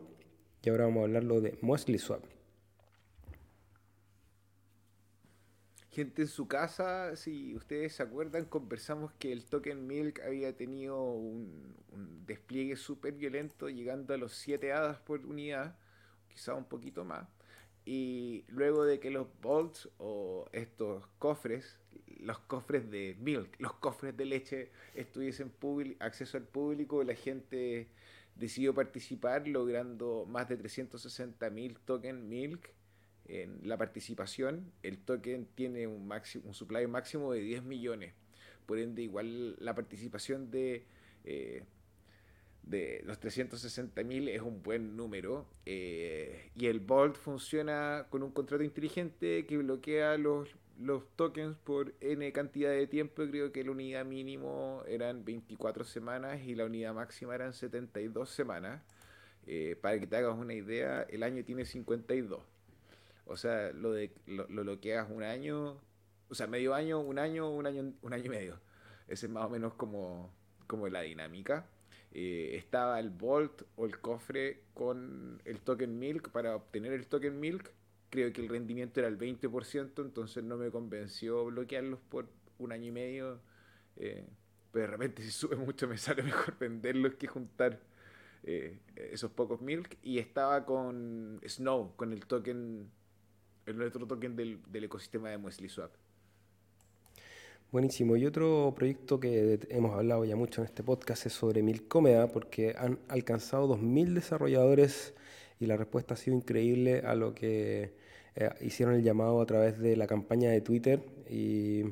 y ahora vamos a hablar lo de Mosley Swap. Gente en su casa, si ustedes se acuerdan, conversamos que el token Milk había tenido un, despliegue súper violento, llegando a los 7 hadas por unidad, quizá un poquito más. Y luego de que los bolts o estos cofres, los cofres de milk, los cofres de leche, estuviesen acceso al público, la gente decidió participar logrando más de 360.000 token milk en la participación, el token tiene un, máximo, un supply máximo de 10 millones. Por ende, igual la participación de, eh, de los 360 mil es un buen número. Eh, y el Vault funciona con un contrato inteligente que bloquea los, los tokens por N cantidad de tiempo. Creo que la unidad mínimo eran 24 semanas y la unidad máxima eran 72 semanas. Eh, para que te hagas una idea, el año tiene 52. O sea, lo de lo, lo, que hagas un año, o sea, medio año, un año, un año, un año y medio. Ese es más o menos como, como la dinámica. Eh, estaba el Vault o el cofre con el token Milk. Para obtener el token Milk, creo que el rendimiento era el 20%, entonces no me convenció bloquearlos por un año y medio. Eh, pero de repente si sube mucho me sale mejor venderlos que juntar eh, esos pocos Milk. Y estaba con Snow, con el token el otro token del, ecosistema de Muesli Swap. Buenísimo. Y otro proyecto que hemos hablado ya mucho en este podcast es sobre Milcomeda, porque han alcanzado 2.000 desarrolladores y la respuesta ha sido increíble a lo que eh, hicieron el llamado a través de la campaña de Twitter. Y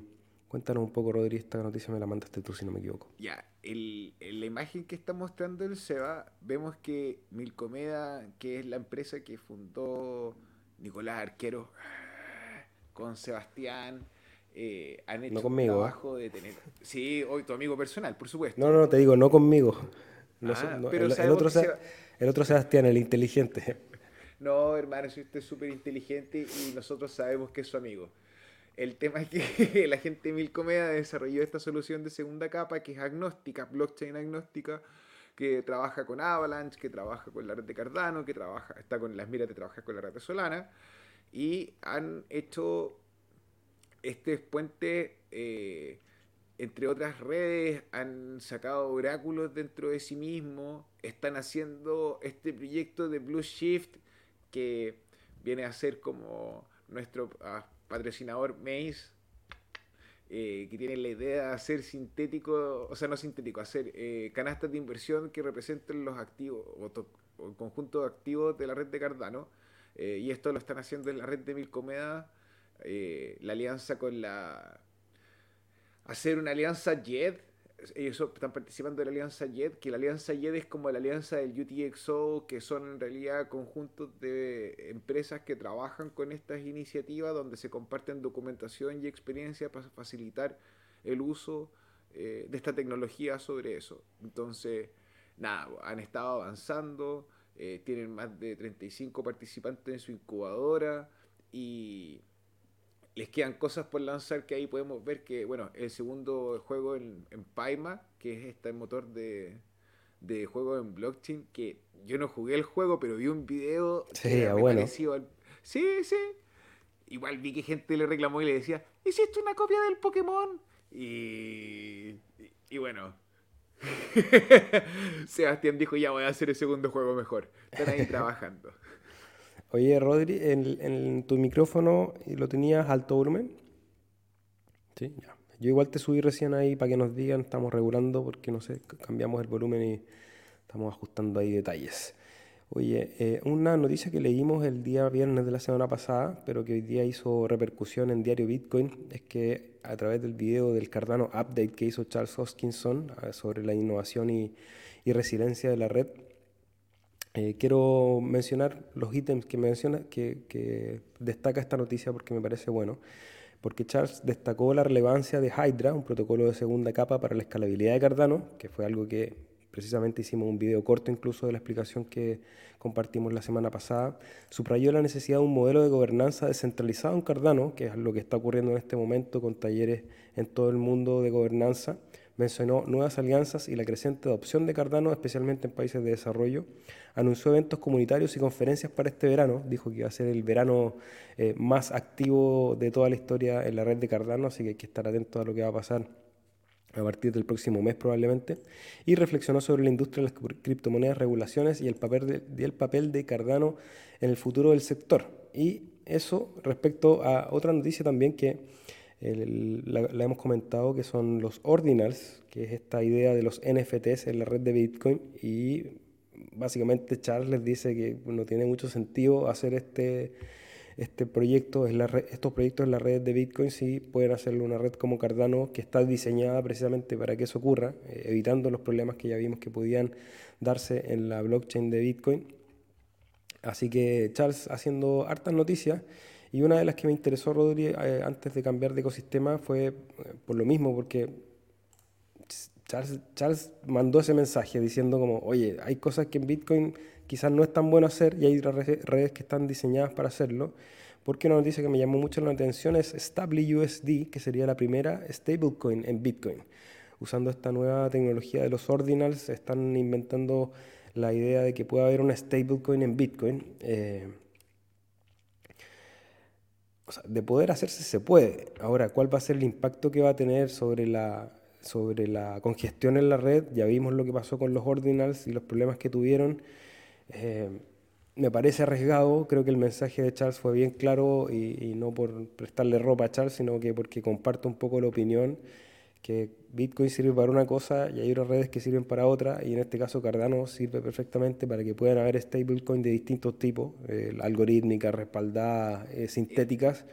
cuéntanos un poco, Rodri, esta noticia me la mandaste tú, si no me equivoco. Ya, en la imagen que está mostrando el SEBA, vemos que Milcomeda, que es la empresa que fundó Nicolás Arquero, con Sebastián, eh, han hecho un ¿eh? trabajo de tener. Sí, hoy tu amigo personal, por supuesto. No, no, te digo, no conmigo. Ah, pero el, otro el otro Sebastián, el inteligente. No, hermano, si usted es súper inteligente y nosotros sabemos que es su amigo. El tema es que la gente de Milcomeda desarrolló esta solución de segunda capa que es agnóstica, blockchain agnóstica, que trabaja con Avalanche, que trabaja con la red de Cardano, que trabaja, está con las miras de trabajar con la red de Solana, y han hecho este puente, eh, entre otras redes, han sacado oráculos dentro de sí mismos, están haciendo este proyecto de Blue Shift que viene a ser como nuestro ah, patrocinador Maze, eh, que tiene la idea de hacer sintético, o sea, no sintético, hacer eh, canastas de inversión que representen los activos o, el conjunto de activos de la red de Cardano. Eh, y esto lo están haciendo en la red de Milcomeda, la alianza con la... hacer una alianza JED, ellos están participando de la alianza JED, que la alianza JED es como la alianza del UTXO, que son en realidad conjuntos de empresas que trabajan con estas iniciativas donde se comparten documentación y experiencia para facilitar el uso eh, de esta tecnología sobre eso. Entonces, nada, han estado avanzando, eh, tienen más de 35 participantes en su incubadora y les quedan cosas por lanzar que ahí podemos ver que, bueno, el segundo juego en, en Paima, que es este motor de, de juego en blockchain, que yo no jugué el juego, pero vi un video sí, bueno. Sí, sí. Igual vi que gente le reclamó y le decía, hiciste una copia del Pokémon. Y, y, bueno, Sebastián dijo, ya voy a hacer el segundo juego mejor. Están ahí trabajando. Oye, Rodri, en, tu micrófono lo tenías alto volumen. Sí, ya. Yo igual te subí recién ahí para que nos digan, estamos regulando porque no sé, cambiamos el volumen y estamos ajustando ahí detalles. Oye, eh, una noticia que leímos el día viernes de la semana pasada, pero que hoy día hizo repercusión en Diario Bitcoin, es que a través del video del Cardano Update que hizo Charles Hoskinson ah, sobre la innovación y, y resiliencia de la red, eh, quiero mencionar los ítems que menciona, que, destaca esta noticia porque me parece bueno, porque Charles destacó la relevancia de Hydra, un protocolo de segunda capa para la escalabilidad de Cardano, que fue algo que precisamente hicimos un video corto incluso de la explicación que compartimos la semana pasada, subrayó la necesidad de un modelo de gobernanza descentralizado en Cardano, que es lo que está ocurriendo en este momento con talleres en todo el mundo de gobernanza, mencionó nuevas alianzas y la creciente adopción de Cardano, especialmente en países de desarrollo. Anunció eventos comunitarios y conferencias para este verano. Dijo que iba a ser el verano eh, más activo de toda la historia en la red de Cardano, así que hay que estar atentos a lo que va a pasar a partir del próximo mes probablemente, y reflexionó sobre la industria de las criptomonedas, regulaciones y el papel de, el papel de Cardano en el futuro del sector. Y eso respecto a otra noticia también que la, hemos comentado que son los ordinals, que es esta idea de los NFTs en la red de Bitcoin y básicamente Charles les dice que no tiene mucho sentido hacer este, este proyecto, la estos proyectos en la red de Bitcoin si pueden hacerlo una red como Cardano que está diseñada precisamente para que eso ocurra, eh, evitando los problemas que ya vimos que podían darse en la blockchain de Bitcoin. Así que Charles haciendo hartas noticias y una de las que me interesó, Rodri, eh, antes de cambiar de ecosistema fue eh, por lo mismo, porque Charles, mandó ese mensaje diciendo como, oye, hay cosas que en Bitcoin quizás no es tan bueno hacer y hay redes que están diseñadas para hacerlo. Porque una noticia que me llamó mucho la atención es StableUSD, que sería la primera stablecoin en Bitcoin. Usando esta nueva tecnología de los ordinals, están inventando la idea de que pueda haber una stablecoin en Bitcoin. Eh, de poder hacerse se puede. Ahora, ¿cuál va a ser el impacto que va a tener sobre la, sobre la congestión en la red? Ya vimos lo que pasó con los ordinals y los problemas que tuvieron. Eh, me parece arriesgado, creo que el mensaje de Charles fue bien claro y, no por prestarle ropa a Charles, sino que porque comparto un poco la opinión que Bitcoin sirve para una cosa y hay otras redes que sirven para otra, y en este caso Cardano sirve perfectamente para que puedan haber stablecoins de distintos tipos, eh, algorítmicas, respaldadas, eh, sintéticas,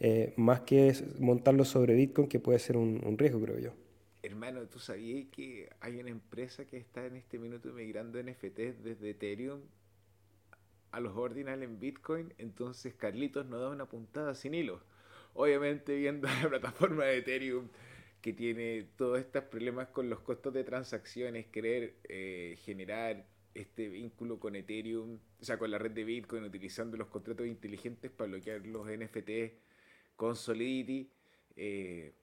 eh, más que montarlo sobre Bitcoin, que puede ser un, un, riesgo, creo yo. Hermano, ¿tú sabías que hay una empresa que está en este minuto migrando NFTs desde Ethereum a los ordinal en Bitcoin? Entonces Carlitos nos da una puntada sin hilo. Obviamente viendo la plataforma de Ethereum que tiene todos estos problemas con los costos de transacciones, querer eh, generar este vínculo con Ethereum, o sea, con la red de Bitcoin, utilizando los contratos inteligentes para bloquear los NFT con Solidity eh,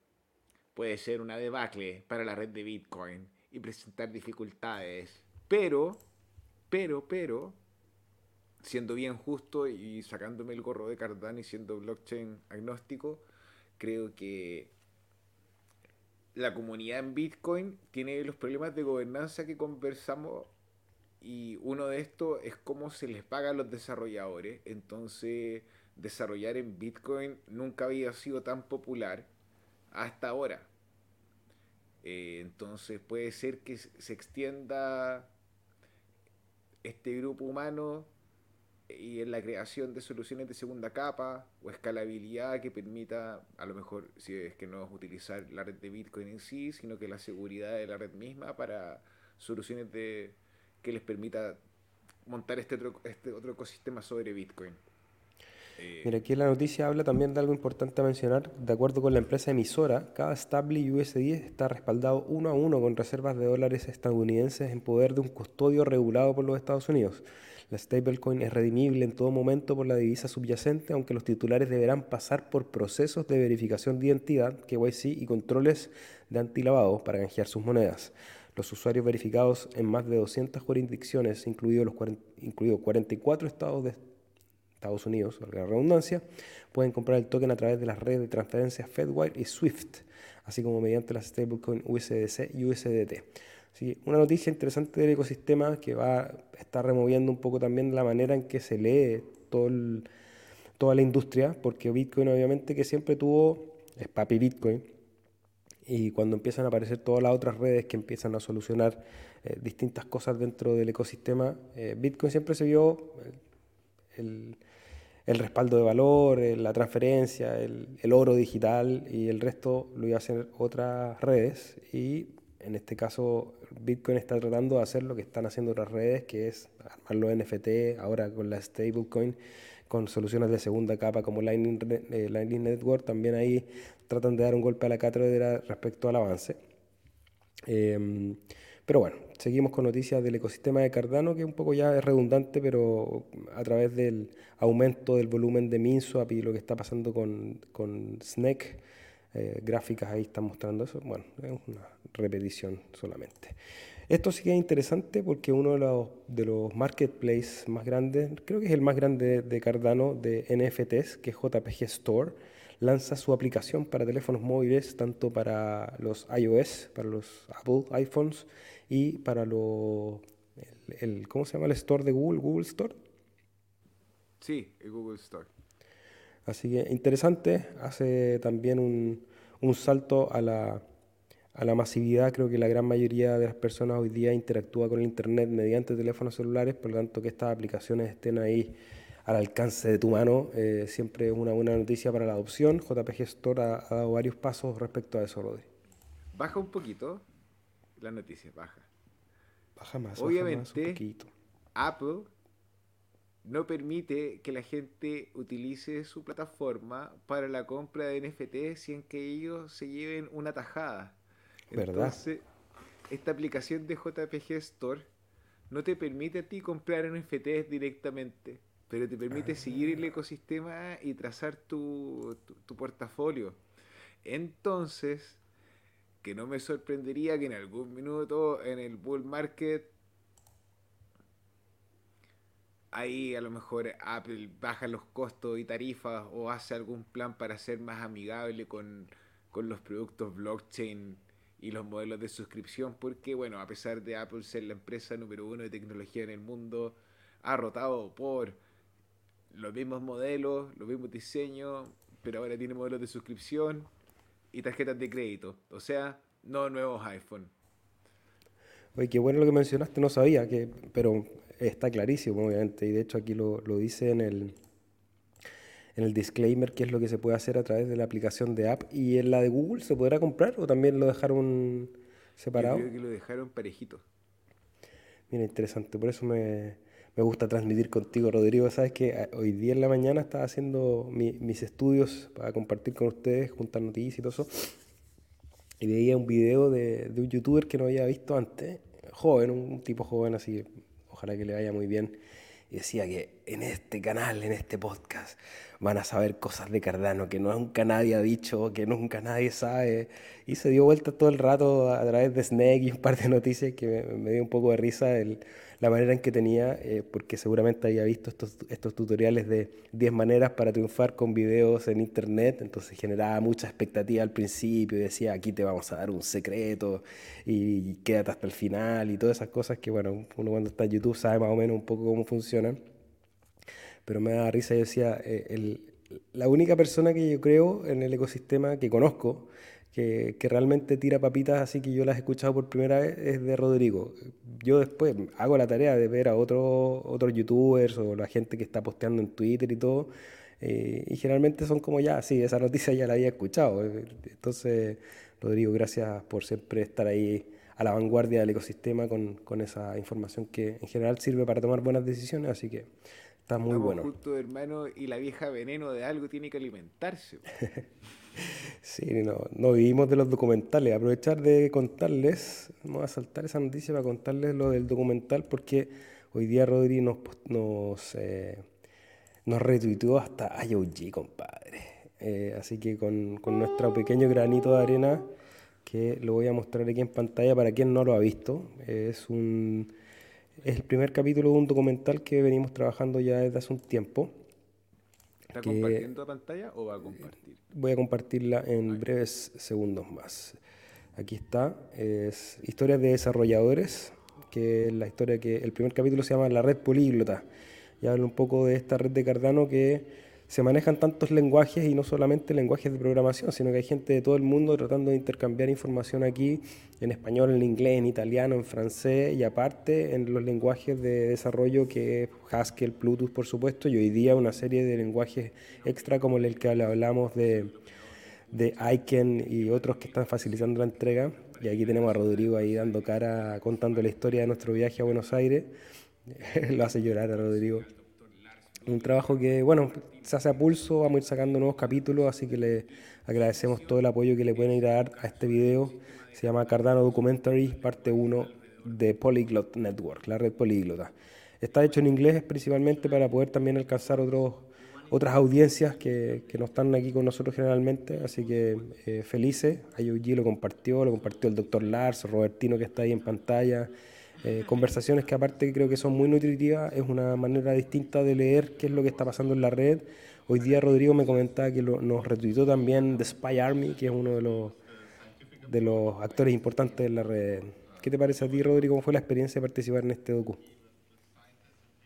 puede ser una debacle para la red de Bitcoin y presentar dificultades. Pero, pero, pero, siendo bien justo y sacándome el gorro de Cardano y siendo blockchain agnóstico, creo que la comunidad en Bitcoin tiene los problemas de gobernanza que conversamos y uno de estos es cómo se les paga a los desarrolladores. Entonces, desarrollar en Bitcoin nunca había sido tan popular hasta ahora. Eh, entonces puede ser que se extienda este grupo humano y en la creación de soluciones de segunda capa o escalabilidad que permita, a lo mejor, si es que no es utilizar la red de Bitcoin en sí, sino que la seguridad de la red misma para soluciones de que les permita montar este otro, este otro ecosistema sobre Bitcoin. Eh, Mira, aquí la noticia habla también de algo importante a mencionar. De acuerdo con la empresa emisora, cada stable USD está respaldado uno a uno con reservas de dólares estadounidenses en poder de un custodio regulado por los Estados Unidos. La stablecoin es redimible en todo momento por la divisa subyacente, aunque los titulares deberán pasar por procesos de verificación de identidad, KYC y controles de antilavado para canjear sus monedas. Los usuarios verificados en más de 200 jurisdicciones, incluidos los incluidos 44 estados de Estados Unidos, la redundancia, pueden comprar el token a través de las redes de transferencias FedWire y SWIFT, así como mediante las stablecoin USDC y USDT. Una noticia interesante del ecosistema que va a estar removiendo un poco también la manera en que se lee toda la industria, porque Bitcoin obviamente que siempre tuvo, es papi Bitcoin, y cuando empiezan a aparecer todas las otras redes que empiezan a solucionar eh, distintas cosas dentro del ecosistema, eh, Bitcoin siempre se vio el, respaldo de valor, eh, la transferencia, el, oro digital y el resto lo iba a hacer otras redes y en este caso Bitcoin está tratando de hacer lo que están haciendo otras redes, que es armar los NFT, ahora con la stablecoin, con soluciones de segunda capa como Lightning, eh, Lightning Network, también ahí tratan de dar un golpe a la cátedra respecto al avance. Em, pero bueno, seguimos con noticias del ecosistema de Cardano, que un poco ya es redundante, pero a través del aumento del volumen de MinSwap y lo que está pasando con, con Snake, eh, gráficas ahí están mostrando eso. Bueno, es una repetición solamente. Esto sí que es interesante porque uno de los, de los marketplaces más grandes, creo que es el más grande de Cardano, de NFTs, que es JPG Store, lanza su aplicación para teléfonos móviles, tanto para los iOS, para los Apple iPhones y para los, el, ¿cómo se llama el store de Google? Google Store. Sí, el Google Store. Así que interesante, hace también un, un salto a la, a la masividad. Creo que la gran mayoría de las personas hoy día interactúa con el Internet mediante teléfonos celulares, por lo tanto que estas aplicaciones estén ahí al alcance de tu mano, eh, siempre es una buena noticia para la adopción. JPG Store ha, dado varios pasos respecto a eso, Rodri. Baja un poquito la noticia, baja. Baja más. Obviamente, Apple no permite que la gente utilice su plataforma para la compra de NFT sin que ellos se lleven una tajada. ¿Verdad? Entonces, esta aplicación de JPG Store no te permite a ti comprar NFTs directamente pero te permite seguir el ecosistema y trazar tu, tu, portafolio. Entonces, que no me sorprendería que en algún minuto en el bull market ahí a lo mejor Apple baja los costos y tarifas o hace algún plan para ser más amigable con, con los productos blockchain y los modelos de suscripción, porque bueno, a pesar de Apple ser la empresa número uno de tecnología en el mundo, ha rotado por los mismos modelos, los mismos diseños, pero ahora tiene modelos de suscripción y tarjetas de crédito. O sea, no nuevos iPhone. Oye, qué bueno lo que mencionaste, no sabía, que, pero está clarísimo, obviamente, y de hecho aquí lo, dice en el, en el disclaimer qué es lo que se puede hacer a través de la aplicación de app. ¿Y en la de Google se podrá comprar o también lo dejaron separado? Yo creo que lo dejaron parejito. Mira, interesante, por eso me, me gusta transmitir contigo, Rodrigo. Sabes que ah, hoy día en la mañana estaba haciendo mis estudios para compartir con ustedes, juntar noticias y todo eso. Y veía un video de, un youtuber que no había visto antes, joven, un tipo joven así, ojalá que le vaya muy bien. Y decía que en este canal, en este podcast, van a saber cosas de Cardano que nunca nadie ha dicho, que nunca nadie sabe. Y se dio vuelta todo el rato a través de Snake y un par de noticias que me, dio un poco de risa el, la manera en que tenía, eh, porque seguramente había visto estos, estos tutoriales de 10 maneras para triunfar con videos en internet, entonces generaba mucha expectativa al principio y decía, aquí te vamos a dar un secreto y, quédate hasta el final y todas esas cosas que, bueno, uno cuando está en YouTube sabe más o menos un poco cómo funcionan pero me da risa, yo decía, eh, la única persona que yo creo en el ecosistema que conozco, que, que, realmente tira papitas así que yo las he escuchado por primera vez, es de Rodrigo. Yo después hago la tarea de ver a otros otros youtubers o la gente que está posteando en Twitter y todo, eh, y generalmente son como ya, sí, esa noticia ya la había escuchado. Entonces, Rodrigo, gracias por siempre estar ahí a la vanguardia del ecosistema con, con esa información que en general sirve para tomar buenas decisiones, así que Está muy bueno. Justo, hermano, y la vieja veneno de algo tiene que alimentarse. sí, no, no vivimos de los documentales. Aprovechar de contarles, vamos a saltar esa noticia para contarles lo del documental, porque hoy día Rodri nos, nos, eh, nos retuiteó hasta IOG, compadre. Eh, así que con, con nuestro pequeño granito de arena, que lo voy a mostrar aquí en pantalla para quien no lo ha visto, es un es el primer capítulo de un documental que venimos trabajando ya desde hace un tiempo. ¿Está compartiendo pantalla o va a compartir? Voy a compartirla en breves segundos más. Aquí está, es Historias de Desarrolladores, que es la historia que el primer capítulo se llama La Red Políglota. Y habla un poco de esta red de Cardano que se manejan tantos lenguajes y no solamente lenguajes de programación, sino que hay gente de todo el mundo tratando de intercambiar información aquí en español, en inglés, en italiano, en francés y aparte en los lenguajes de desarrollo que es Haskell, Bluetooth por supuesto y hoy día una serie de lenguajes extra como el que hablamos de, de Iken y otros que están facilitando la entrega. Y aquí tenemos a Rodrigo ahí dando cara, contando la historia de nuestro viaje a Buenos Aires. Lo hace llorar a Rodrigo. Un trabajo que, bueno, se hace a pulso, vamos a ir sacando nuevos capítulos, así que le agradecemos todo el apoyo que le pueden ir a dar a este video. Se llama Cardano Documentary, parte 1 de Polyglot Network, la red políglota. Está hecho en inglés principalmente para poder también alcanzar otros, otras audiencias que, que no están aquí con nosotros generalmente, así que eh, felices. IOG lo compartió, lo compartió el doctor Lars, Robertino que está ahí en pantalla. Eh, conversaciones que aparte creo que son muy nutritivas, es una manera distinta de leer qué es lo que está pasando en la red. Hoy día Rodrigo me comentaba que nos retuitó también The Spy Army, que es uno de los, de los actores importantes de la red. ¿Qué te parece a ti, Rodrigo? ¿Cómo fue la experiencia de participar en este docu?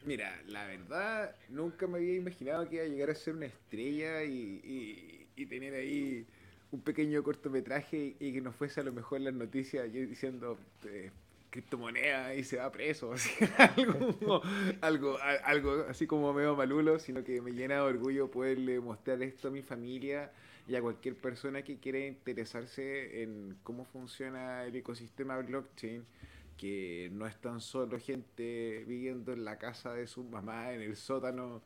Mira, la verdad, nunca me había imaginado que iba a llegar a ser una estrella y, y tener ahí un pequeño cortometraje y que nos fuese a lo mejor las noticias yo diciendo eh, criptomoneda y se va preso, algo, algo, algo así como medio malulo, sino que me llena de orgullo poderle mostrar esto a mi familia y a cualquier persona que quiera interesarse en cómo funciona el ecosistema blockchain, que no es tan solo gente viviendo en la casa de su mamá, en el sótano,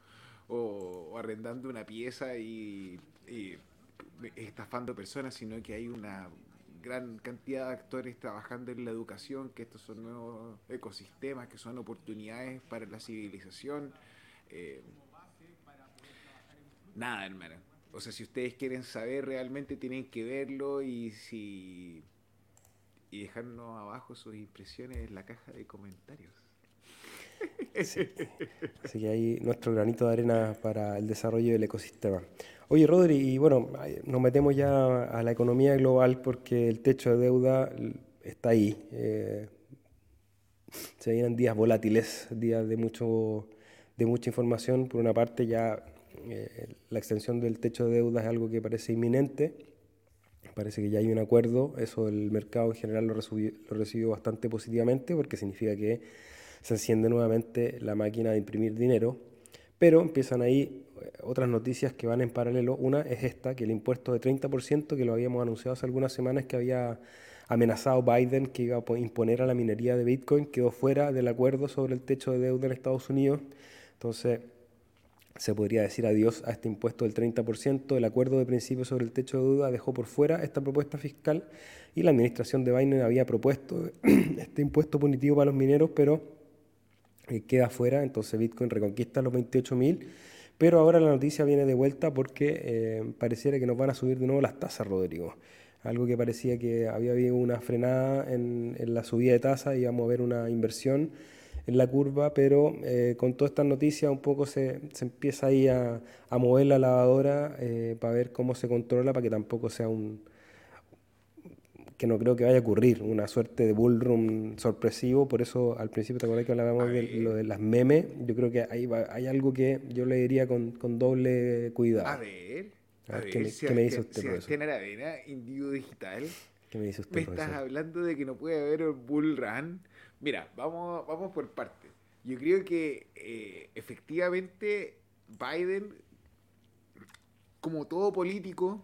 o, arrendando una pieza y estafando personas, sino que hay una gran cantidad de actores trabajando en la educación, que estos son nuevos ecosistemas, que son oportunidades para la civilización. Eh, nada, hermano. O sea, si ustedes quieren saber realmente tienen que verlo y si y dejarnos abajo sus impresiones en la caja de comentarios. Así que ahí nuestro granito de arena para el desarrollo del ecosistema. Oye, Rodri, y bueno, nos metemos ya a la economía global porque el techo de deuda está ahí. Eh, se vienen días volátiles, días de, mucho, de mucha información. Por una parte, ya eh, la extensión del techo de deuda es algo que parece inminente. Parece que ya hay un acuerdo. Eso el mercado en general lo lo recibió bastante positivamente porque significa que se enciende nuevamente la máquina de imprimir dinero. Pero empiezan ahí otras noticias que van en paralelo. Una es esta, que el impuesto de 30%, que lo habíamos anunciado hace algunas semanas, que había amenazado Biden que iba a imponer a la minería de Bitcoin, quedó fuera del acuerdo sobre el techo de deuda en Estados Unidos. Entonces, se podría decir adiós a este impuesto del 30%. El acuerdo de principio sobre el techo de deuda dejó por fuera esta propuesta fiscal y la administración de Biden había propuesto este impuesto punitivo para los mineros, pero eh, queda fuera, entonces Bitcoin reconquista los 28.000, pero ahora la noticia viene de vuelta porque eh, pareciera que nos van a subir de nuevo las tasas, Rodrigo. Algo que parecía que había habido una frenada en, la subida de tasas íbamos a ver una inversión en la curva, pero eh, con todas estas noticias un poco se, se empieza ahí a, a, mover la lavadora para ver cómo se controla, para que tampoco sea un que no creo que vaya a ocurrir, una suerte de bullrun sorpresivo, por eso al principio te acuerdas que hablábamos de lo de las memes, yo creo que ahí va, hay algo que yo le diría con, con doble cuidado. A ver, a, ver, ¿qué, me, si ¿qué me dice usted, si profesor? Arena, individuo digital, ¿Qué me dice usted, Me estás hablando de que no puede haber un bull run Mira, vamos, vamos por partes. Yo creo que eh, efectivamente Biden, como todo político,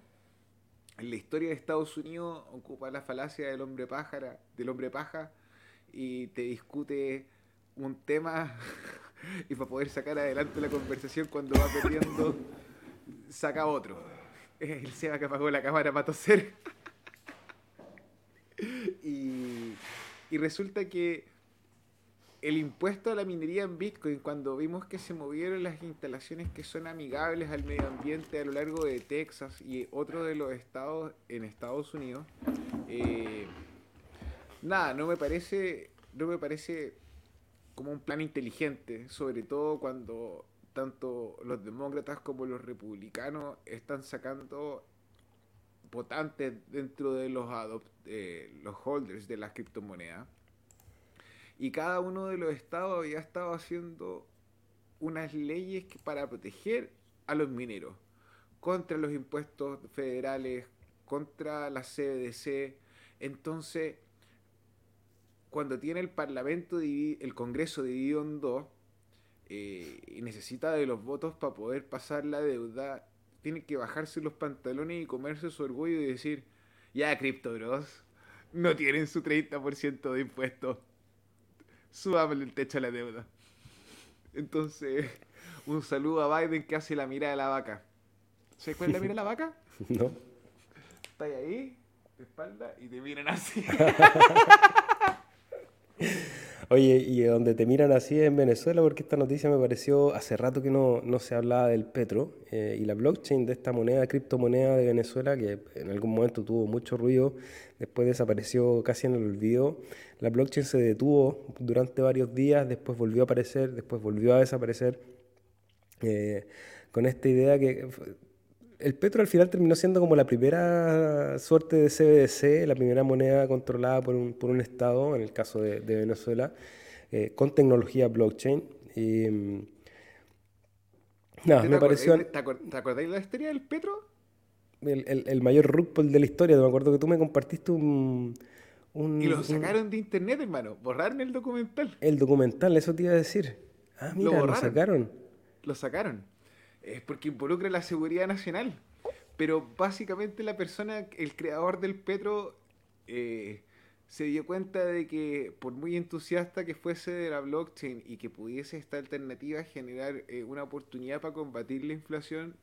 la historia de Estados Unidos ocupa la falacia del hombre pájara, del hombre paja, y te discute un tema y para poder sacar adelante la conversación cuando va perdiendo, saca otro. El Seba que apagó la cámara para toser. y y resulta que el impuesto a la minería en Bitcoin, cuando vimos que se movieron las instalaciones que son amigables al medio ambiente a lo largo de Texas y otros de los estados en Estados Unidos, eh, nada, no me parece, no me parece como un plan inteligente, sobre todo cuando tanto los demócratas como los republicanos están sacando votantes dentro de los, adopt, eh, los holders de las criptomonedas. Y cada uno de los estados había estado haciendo unas leyes que, para proteger a los mineros contra los impuestos federales, contra la CBDC. Entonces, cuando tiene el Parlamento, el Congreso dividido en dos, eh, y necesita de los votos para poder pasar la deuda, tiene que bajarse los pantalones y comerse su orgullo y decir, ya, Crypto Bros, no tienen su 30% de impuestos. Subámosle el techo a la deuda. Entonces, un saludo a Biden que hace la mira de la vaca. ¿Sabes cuál es la mira de la vaca? No. Está ahí, de espalda, y te miran así. Oye, y donde te miran así es en Venezuela, porque esta noticia me pareció hace rato que no, no se hablaba del petro eh, y la blockchain de esta moneda, criptomoneda de Venezuela, que en algún momento tuvo mucho ruido, después desapareció casi en el olvido. La blockchain se detuvo durante varios días, después volvió a aparecer, después volvió a desaparecer, eh, con esta idea que el petro al final terminó siendo como la primera suerte de CBDC, la primera moneda controlada por un, por un Estado, en el caso de, de Venezuela, eh, con tecnología blockchain. Y, mm, nada, ¿Te me pareció ¿Te, acord ¿Te acordáis de la historia del petro? el, el, el mayor rug pull de la historia. Me acuerdo que tú me compartiste un... un y lo sacaron un, de internet, hermano. Borraron el documental. El documental, eso te iba a decir. Ah, mira, lo, lo sacaron. Lo sacaron es porque involucra la seguridad nacional. Pero básicamente la persona, el creador del Petro, eh, se dio cuenta de que por muy entusiasta que fuese de la blockchain y que pudiese esta alternativa generar eh, una oportunidad para combatir la inflación,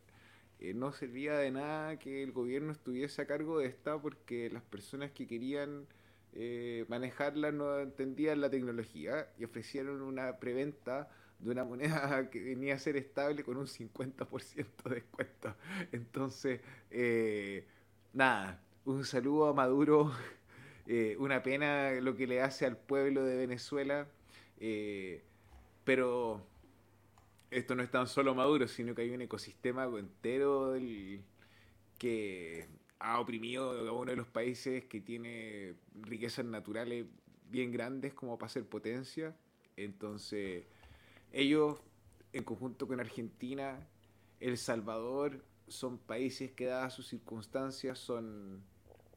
eh, no servía de nada que el gobierno estuviese a cargo de esta porque las personas que querían eh, manejarla no entendían la tecnología y ofrecieron una preventa de una moneda que venía a ser estable con un 50% de descuento. Entonces, eh, nada, un saludo a Maduro, eh, una pena lo que le hace al pueblo de Venezuela, eh, pero esto no es tan solo Maduro, sino que hay un ecosistema entero que ha oprimido a uno de los países que tiene riquezas naturales bien grandes como para ser potencia. Entonces, ellos, en conjunto con Argentina, El Salvador, son países que, dadas sus circunstancias, son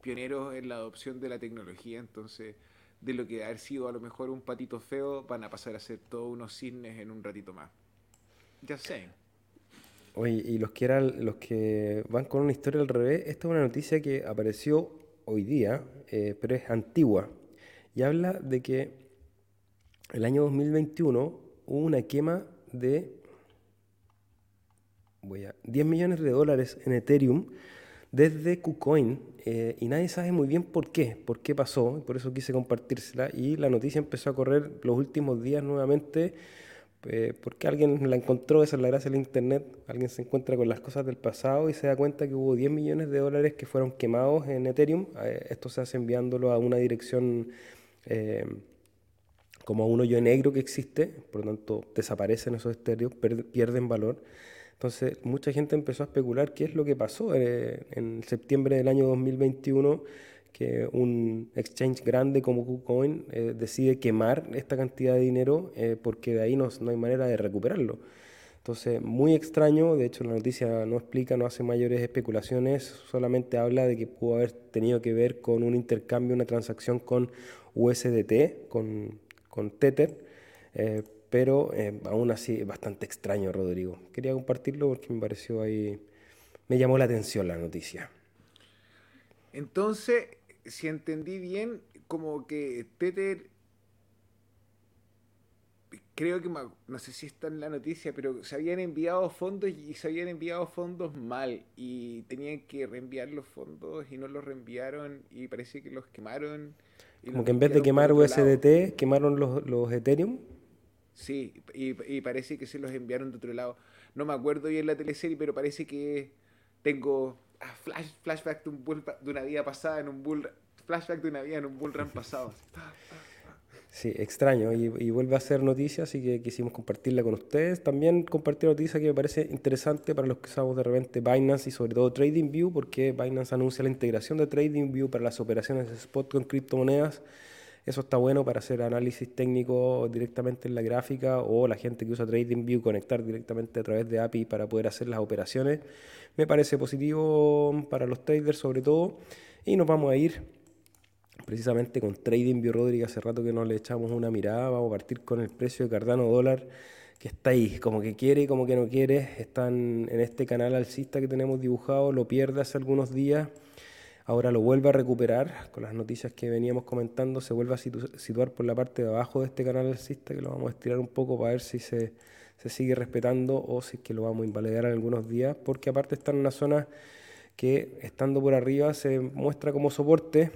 pioneros en la adopción de la tecnología. Entonces, de lo que haber sido a lo mejor un patito feo, van a pasar a ser todos unos cisnes en un ratito más. Ya sé. Oye, y los que, eran, los que van con una historia al revés, esta es una noticia que apareció hoy día, eh, pero es antigua. Y habla de que el año 2021 una quema de voy a, 10 millones de dólares en Ethereum desde KuCoin eh, y nadie sabe muy bien por qué, por qué pasó, por eso quise compartírsela y la noticia empezó a correr los últimos días nuevamente eh, porque alguien la encontró, esa es la gracia del Internet, alguien se encuentra con las cosas del pasado y se da cuenta que hubo 10 millones de dólares que fueron quemados en Ethereum, eh, esto se hace enviándolo a una dirección como un hoyo negro que existe, por lo tanto desaparecen esos estéreos, pierden valor entonces, mucha gente empezó a especular qué es lo que pasó eh, en septiembre del año 2021, que un exchange grande como KuCoin eh, decide quemar esta cantidad de dinero eh, porque de ahí no, no, hay manera de recuperarlo. Entonces, muy extraño, de hecho la noticia no explica, no hace mayores especulaciones, solamente habla de que pudo haber tenido que ver con un intercambio, una transacción con USDT, con, con Tether, pero eh, aún así bastante extraño, Rodrigo. Quería compartirlo porque me pareció ahí, me llamó la atención la noticia. Entonces, si entendí bien, como que Tether, creo que, no sé si está en la noticia, pero se habían enviado fondos y se habían enviado fondos mal y tenían que reenviar los fondos y no los reenviaron y parece que los quemaron. Como que en vez de quemar USDT, quemaron los, los Ethereum. Sí, y, parece que se los enviaron de otro lado. No me acuerdo bien la teleserie, pero parece que tengo ah, flash, flashback de, un bull, de una vida pasada en un bull flashback de una vida en un bull run pasado. Sí, extraño y, vuelve a ser noticia, así que quisimos compartirla con ustedes. También compartir noticia que me parece interesante para los que usamos de repente Binance y sobre todo TradingView, porque Binance anuncia la integración de TradingView para las operaciones de spot con criptomonedas eso está bueno para hacer análisis técnico directamente en la gráfica o la gente que usa TradingView conectar directamente a través de API para poder hacer las operaciones. Me parece positivo para los traders sobre todo. Y nos vamos a ir precisamente con TradingView Rodríguez. Hace rato que no le echamos una mirada. Vamos a partir con el precio de Cardano dólar que está ahí, como que quiere y como que no quiere. Están en este canal alcista que tenemos dibujado, lo pierde hace algunos días Ahora lo vuelve a recuperar con las noticias que veníamos comentando, se vuelve a situar por la parte de abajo de este canal alcista, que lo vamos a estirar un poco para ver si se, sigue respetando o si es que lo vamos a invalidar en algunos días, porque aparte está en una zona que estando por arriba se muestra como soporte,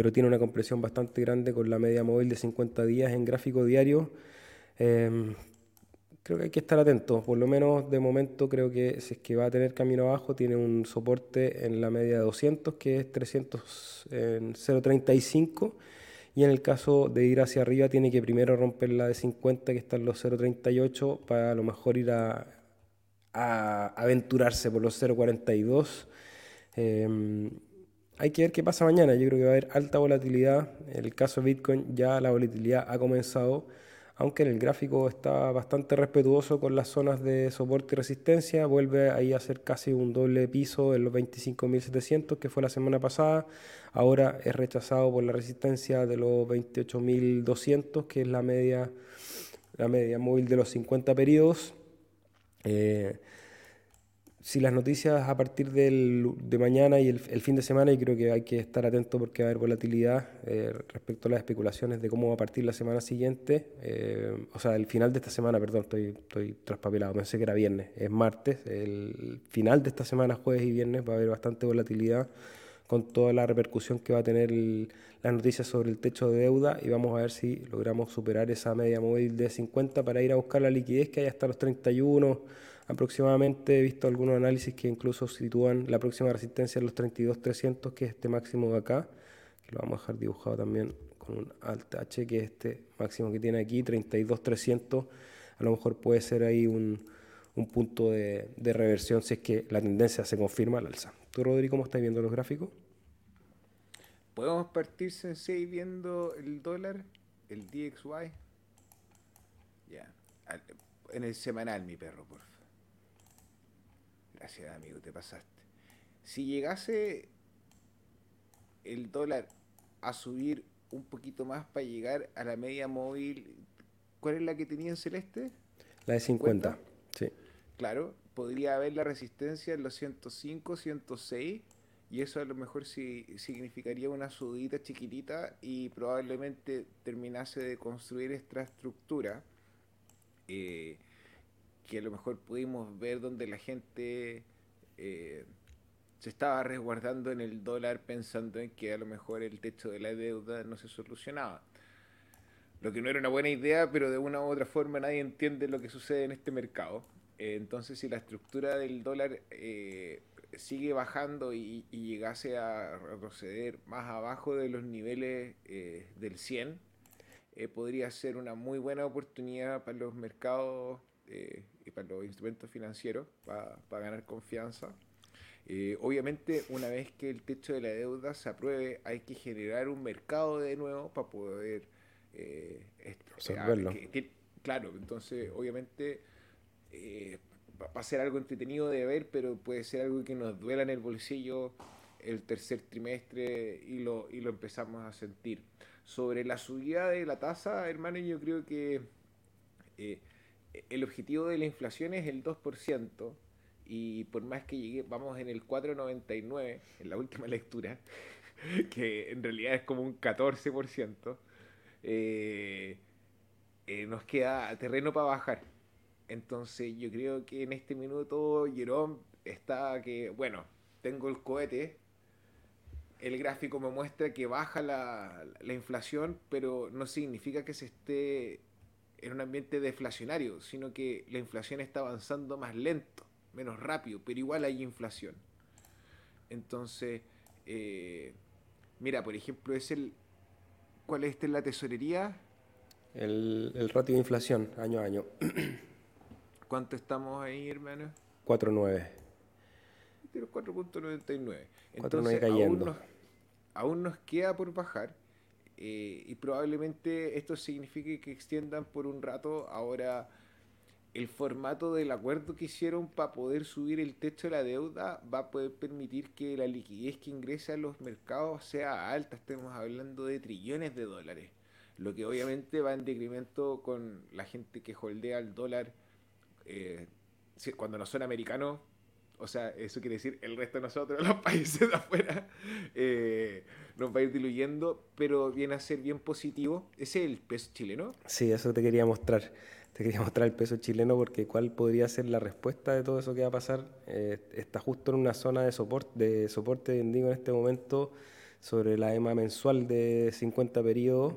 pero tiene una compresión bastante grande con la media móvil de 50 días en gráfico diario. Em, creo que hay que estar atento. Por lo menos de momento creo que si es que va a tener camino abajo, tiene un soporte en la media de 200, que es 300 en 0.35. Y en el caso de ir hacia arriba, tiene que primero romper la de 50, que está en los 0.38, para a lo mejor ir a, aventurarse por los 0.42. Em, hay que ver qué pasa mañana. Yo creo que va a haber alta volatilidad. En el caso de Bitcoin, ya la volatilidad ha comenzado aunque en el gráfico está bastante respetuoso con las zonas de soporte y resistencia, vuelve ahí a ser casi un doble piso en los 25.700 que fue la semana pasada, ahora es rechazado por la resistencia de los 28.200 que es la media, la media móvil de los 50 periodos. Eh, si las noticias a partir del, de mañana y el, fin de semana, y creo que hay que estar atento porque va a haber volatilidad eh, respecto a las especulaciones de cómo va a partir la semana siguiente, eh, o sea, el final de esta semana, perdón, estoy, estoy traspapelado, pensé que era viernes, es martes, el final de esta semana, jueves y viernes, va a haber bastante volatilidad con toda la repercusión que va a tener las noticias sobre el techo de deuda y vamos a ver si logramos superar esa media móvil de 50 para ir a buscar la liquidez que hay hasta los 31 aproximadamente. He visto algunos análisis que incluso sitúan la próxima resistencia en los 32.300, que es este máximo de acá, que lo vamos a dejar dibujado también con un alt H, que es este máximo que tiene aquí, 32.300. A lo mejor puede ser ahí un, punto de, reversión si es que la tendencia se confirma al alza. ¿Tú, Rodrigo, cómo estás viendo los gráficos? Podemos partir, Sensei, viendo el dólar, el DXY. Ya. En el semanal, mi perro, por favor. Gracias, amigo, te pasaste. Si llegase el dólar a subir un poquito más para llegar a la media móvil, ¿cuál es la que tenía en celeste? La de 50, sí. Claro, podría haber la resistencia en los 105, 106 y eso a lo mejor sí significaría una subida chiquitita y probablemente terminase de construir esta estructura. Eh, que a lo mejor pudimos ver donde la gente eh, se estaba resguardando en el dólar pensando en que a lo mejor el techo de la deuda no se solucionaba. Lo que no era una buena idea, pero de una u otra forma nadie entiende lo que sucede en este mercado. Eh, entonces, si la estructura del dólar eh, sigue bajando y, llegase a retroceder más abajo de los niveles del 100, podría ser una muy buena oportunidad para los mercados y para los instrumentos financieros, para, para ganar confianza. obviamente, una vez que el techo de la deuda se apruebe, hay que generar un mercado de nuevo para poder eh, claro, entonces obviamente eh, va a ser algo entretenido de ver, pero puede ser algo que nos duela en el bolsillo el tercer trimestre y lo, y lo empezamos a sentir. Sobre la subida de la tasa, hermano, yo creo que eh, el objetivo de la inflación es el 2%, y por más que llegue, vamos en el 4,99 en la última lectura, que en realidad es como un 14%, eh, eh, nos queda terreno para bajar. Entonces yo creo que en este minuto Jerome está que, bueno, tengo el cohete, el gráfico me muestra que baja la, la inflación, pero no significa que se esté en un ambiente deflacionario, sino que la inflación está avanzando más lento, menos rápido, pero igual hay inflación. Entonces, eh, mira, por ejemplo, es el, ¿Cuál es este la tesorería? El, el ratio de inflación, año a año. ¿Cuánto estamos ahí, hermano? 4,9. 4.99. Entonces, cayendo. Aún nos, aún nos queda por bajar. Eh, y probablemente esto signifique que extiendan por un rato ahora el formato del acuerdo que hicieron para poder subir el techo de la deuda va a poder permitir que la liquidez que ingresa a los mercados sea alta. Estemos hablando de trillones de dólares. Lo que obviamente va en decremento con la gente que holdea el dólar eh, cuando no son americanos. O sea, eso quiere decir el resto de nosotros, los países de afuera, eh, nos va a ir diluyendo, pero viene a ser bien positivo. ¿Ese es el peso chileno? Sí, eso te quería mostrar te quería mostrar el peso chileno porque cuál podría ser la respuesta de todo eso que va a pasar. Eh, está justo en una zona de soporte, de soporte digo, en este momento sobre la EMA mensual de 50 periodos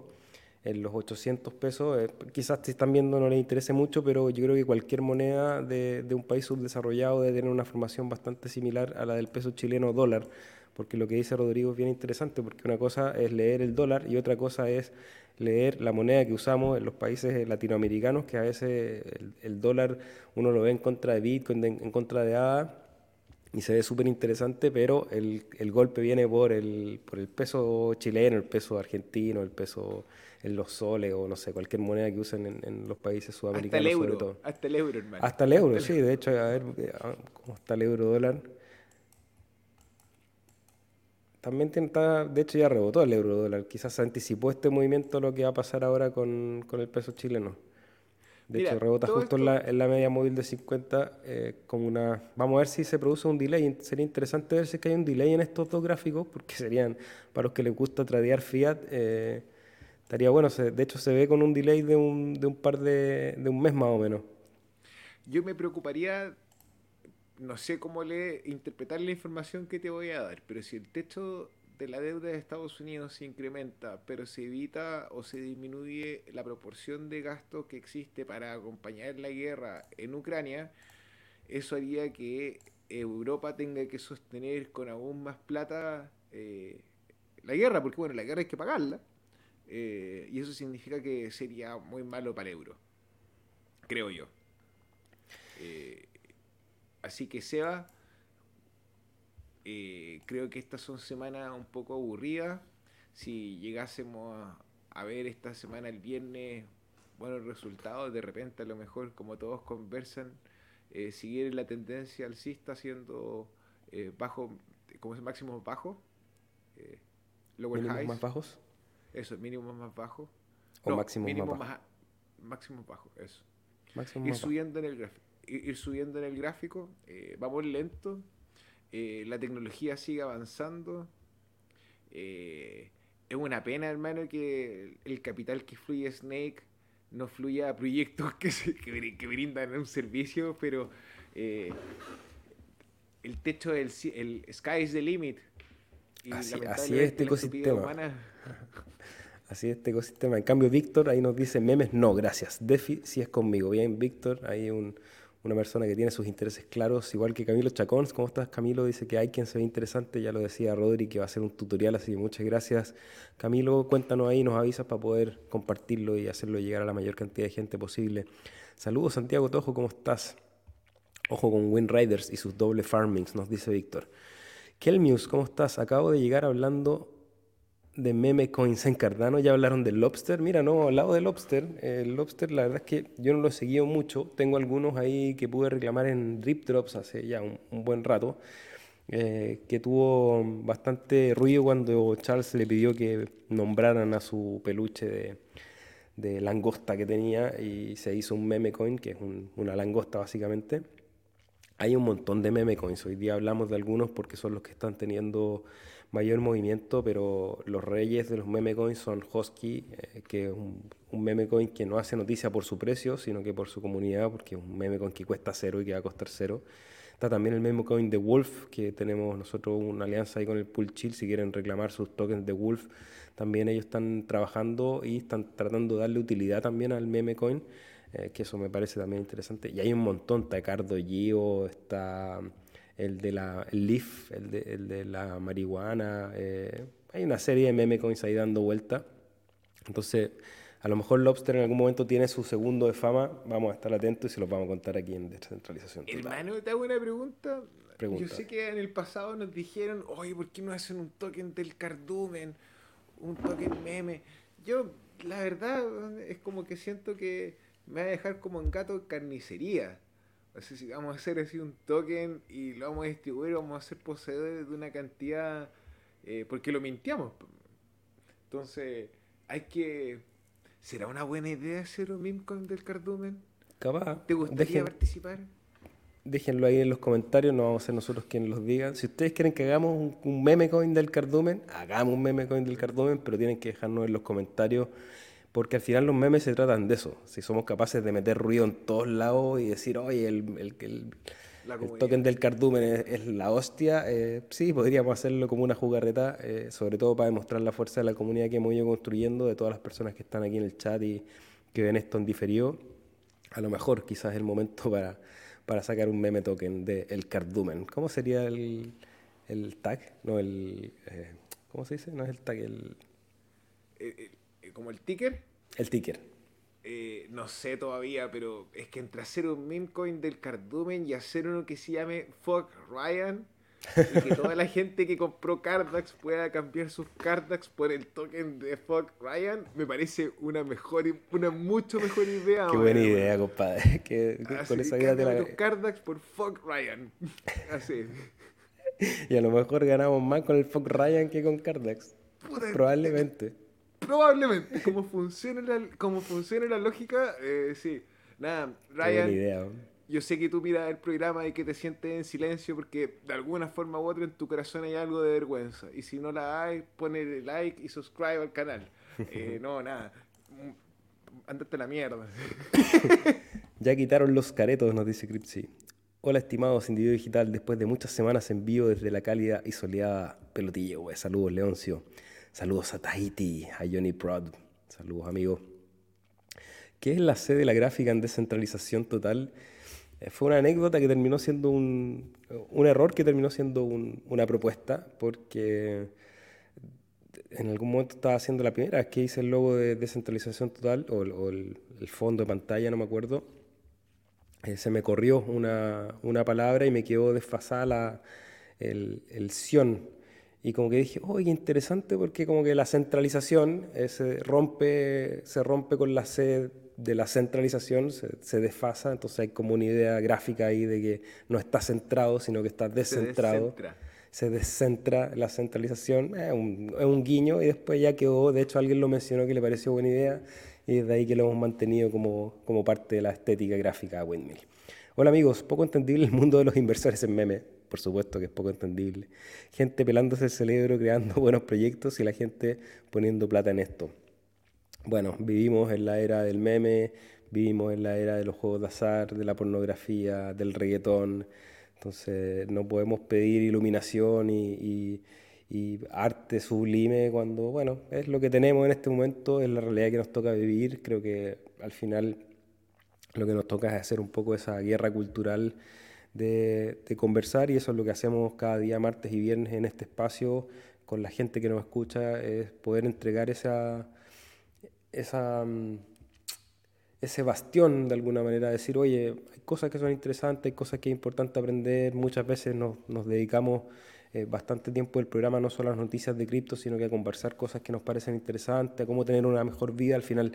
en los 800 pesos. Eh, quizás si están viendo no les interese mucho, pero yo creo que cualquier moneda de, de un país subdesarrollado debe tener una formación bastante similar a la del peso chileno dólar porque lo que dice Rodrigo es bien interesante, porque una cosa es leer el dólar y otra cosa es leer la moneda que usamos en los países latinoamericanos, que a veces el, dólar uno lo ve en contra de Bitcoin, en, contra de ADA, y se ve súper interesante, pero el, el, golpe viene por el, por el peso chileno, el peso argentino, el peso en los soles o no sé, cualquier moneda que usen en, los países sudamericanos. Hasta el euro, sobre todo. hasta el euro, hermano. Hasta el euro, sí, de hecho, a ver cómo está el euro dólar. También está, de hecho ya rebotó el euro dólar. Quizás se anticipó este movimiento lo que va a pasar ahora con, el peso chileno. De hecho, rebota justo en, la, en, la, media móvil de 50 eh, como una... Vamos a ver si se produce un delay. Sería interesante ver si es que hay un delay en estos dos gráficos, porque serían, para los que les gusta tradear fiat, eh, estaría bueno. de hecho, se ve con un delay de un, par de, de un mes más o menos. Yo me preocuparía no sé cómo le interpretar la información que te voy a dar, pero si el techo de la deuda de Estados Unidos se incrementa, pero se evita o se disminuye la proporción de gasto que existe para acompañar la guerra en Ucrania, eso haría que Europa tenga que sostener con aún más plata eh, la guerra, porque bueno, la guerra hay que pagarla, eh, y eso significa que sería muy malo para el euro, creo yo. Eh, Así que Seba, eh, creo que estas son semanas un poco aburridas. Si llegásemos a, ver esta semana el viernes buenos resultados, de repente a lo mejor como todos conversan, eh, seguir la tendencia alcista haciendo eh, bajo, como es máximo bajo, eh, mínimos más bajos. Eso, mínimo más bajo. O máximo más, bajo. máximo bajo, eso. Máximo y subiendo en el gráfico ir subiendo en el gráfico, eh, vamos lento, eh, la tecnología sigue avanzando. Eh, es una pena, hermano, que el capital que fluye Snake no fluya a proyectos que, que, brindan un servicio, pero el techo del el sky is the limit. Así, así, es este ecosistema. Así es este ecosistema. En cambio, Víctor ahí nos dice memes, no, gracias. Defi si es conmigo. Bien, Víctor, hay un, una persona que tiene sus intereses claros, igual que Camilo Chacón. ¿Cómo estás, Camilo? Dice que hay quien se ve interesante, ya lo decía Rodri, que va a hacer un tutorial, así que muchas gracias. Camilo, cuéntanos ahí, nos avisas para poder compartirlo y hacerlo llegar a la mayor cantidad de gente posible. Saludos, Santiago Tojo, ¿cómo estás? Ojo con Wind Riders y sus doble farmings, nos dice Víctor. Kelmius, ¿cómo estás? Acabo de llegar hablando de meme coins en Cardano, ya hablaron del lobster. Mira, no, al lado del lobster, el lobster la verdad es que yo no lo he seguido mucho. Tengo algunos ahí que pude reclamar en Drip Drops hace ya un, buen rato, eh, que tuvo bastante ruido cuando Charles le pidió que nombraran a su peluche de, langosta que tenía y se hizo un meme coin, que es una langosta básicamente. Hay un montón de meme coins, hoy día hablamos de algunos porque son los que están teniendo mayor movimiento, pero los reyes de los meme coins son Hosky, eh, que es un, meme coin que no hace noticia por su precio, sino que por su comunidad, porque es un meme coin que cuesta cero y que va a costar cero. Está también el meme coin de Wolf, que tenemos nosotros una alianza ahí con el Pool Chill, si quieren reclamar sus tokens de Wolf, también ellos están trabajando y están tratando de darle utilidad también al meme coin, eh, que eso me parece también interesante. Y hay un montón, está Cardo Gio, está el de la el Leaf, el de, el de la marihuana. Eh, hay una serie de meme coins ahí dando vuelta. Entonces, a lo mejor Lobster en algún momento tiene su segundo de fama. Vamos a estar atentos y se los vamos a contar aquí en Descentralización. Hermano, te hago una pregunta. Yo sé que en el pasado nos dijeron, oye, ¿por qué no hacen un token del cardumen? Un token meme. Yo, la verdad, es como que siento que me va a dejar como en gato carnicería. Así si vamos a hacer así un token y lo vamos a distribuir, vamos a ser poseedores de una cantidad, eh, porque lo mintiamos. Entonces, hay que... ¿Será una buena idea hacer un meme del cardumen? Capaz. ¿Te gustaría participar? Déjenlo ahí en los comentarios, no vamos a ser nosotros quienes los digan. Si ustedes quieren que hagamos un, un meme coin del cardumen, hagamos un meme coin del cardumen, pero tienen que dejarnos en los comentarios porque al final los memes se tratan de eso. Si somos capaces de meter ruido en todos lados y decir, oye, el, el, el, token del cardumen es, la hostia, eh, sí, podríamos hacerlo como una jugarreta, eh, sobre todo para demostrar la fuerza de la comunidad que hemos ido construyendo, de todas las personas que están aquí en el chat y que ven esto en diferido. A lo mejor quizás es el momento para, para sacar un meme token del cardumen. ¿Cómo sería el, tag? No, el... Eh, ¿Cómo se dice? No es el tag, el como el ticker. El ticker. Eh, no sé todavía, pero es que entre hacer un meme coin del cardumen y hacer uno que se llame Fuck Ryan y que toda la gente que compró Cardax pueda cambiar sus Cardax por el token de Fuck Ryan, me parece una mejor, una mucho mejor idea. Qué buena idea, compadre. Que, con esa idea te la... Cardax por Fuck Ryan. Así. y a lo mejor ganamos más con el Fuck Ryan que con Cardax. Probablemente. Probablemente, como funciona la, como funciona la lógica, eh, sí. Nada, Ryan, yo sé que tú miras el programa y que te sientes en silencio porque de alguna forma u otra en tu corazón hay algo de vergüenza. Y si no la hay, ponle like y subscribe al canal. Eh, no, nada. Andate la mierda. ya quitaron los caretos, nos dice Cripsy. Hola, estimados individuo digital. Después de muchas semanas en vivo desde la cálida y soleada Pelotilla, Saludos, Leoncio. Saludos a Tahiti, a Johnny Prod. Saludos, amigo. ¿Qué es la sede de la gráfica en descentralización total? Eh, fue una anécdota que terminó siendo un, un error que terminó siendo una propuesta, porque en algún momento estaba haciendo la primera vez que hice el logo de descentralización total, o, el, fondo de pantalla, no me acuerdo. Eh, se me corrió una, una, palabra y me quedó desfasada la, el, el Sion y como que dije, oye, interesante porque como que la centralización eh, se, rompe, se rompe con la sed de la centralización, se, desfasa, entonces hay como una idea gráfica ahí de que no está centrado, sino que está descentrado. Se descentra la centralización, es un, es un guiño y después ya quedó, de hecho alguien lo mencionó que le pareció buena idea y desde ahí que lo hemos mantenido como, como parte de la estética gráfica de Windmill. Hola amigos, poco entendible el mundo de los inversores en memes por supuesto que es poco entendible. Gente pelándose el cerebro, creando buenos proyectos y la gente poniendo plata en esto. Bueno, vivimos en la era del meme, vivimos en la era de los juegos de azar, de la pornografía, del reggaetón. Entonces no podemos pedir iluminación y, arte sublime cuando, bueno, es lo que tenemos en este momento, es la realidad que nos toca vivir. Creo que al final lo que nos toca es hacer un poco esa guerra cultural de, conversar y eso es lo que hacemos cada día, martes y viernes en este espacio con la gente que nos escucha, es poder entregar esa, esa, mm, ese bastión de alguna manera, decir, oye, hay cosas que son interesantes, hay cosas que es importante aprender, muchas veces nos, dedicamos eh, bastante tiempo del programa no solo a las noticias de cripto, sino que a conversar cosas que nos parecen interesantes, a cómo tener una mejor vida al final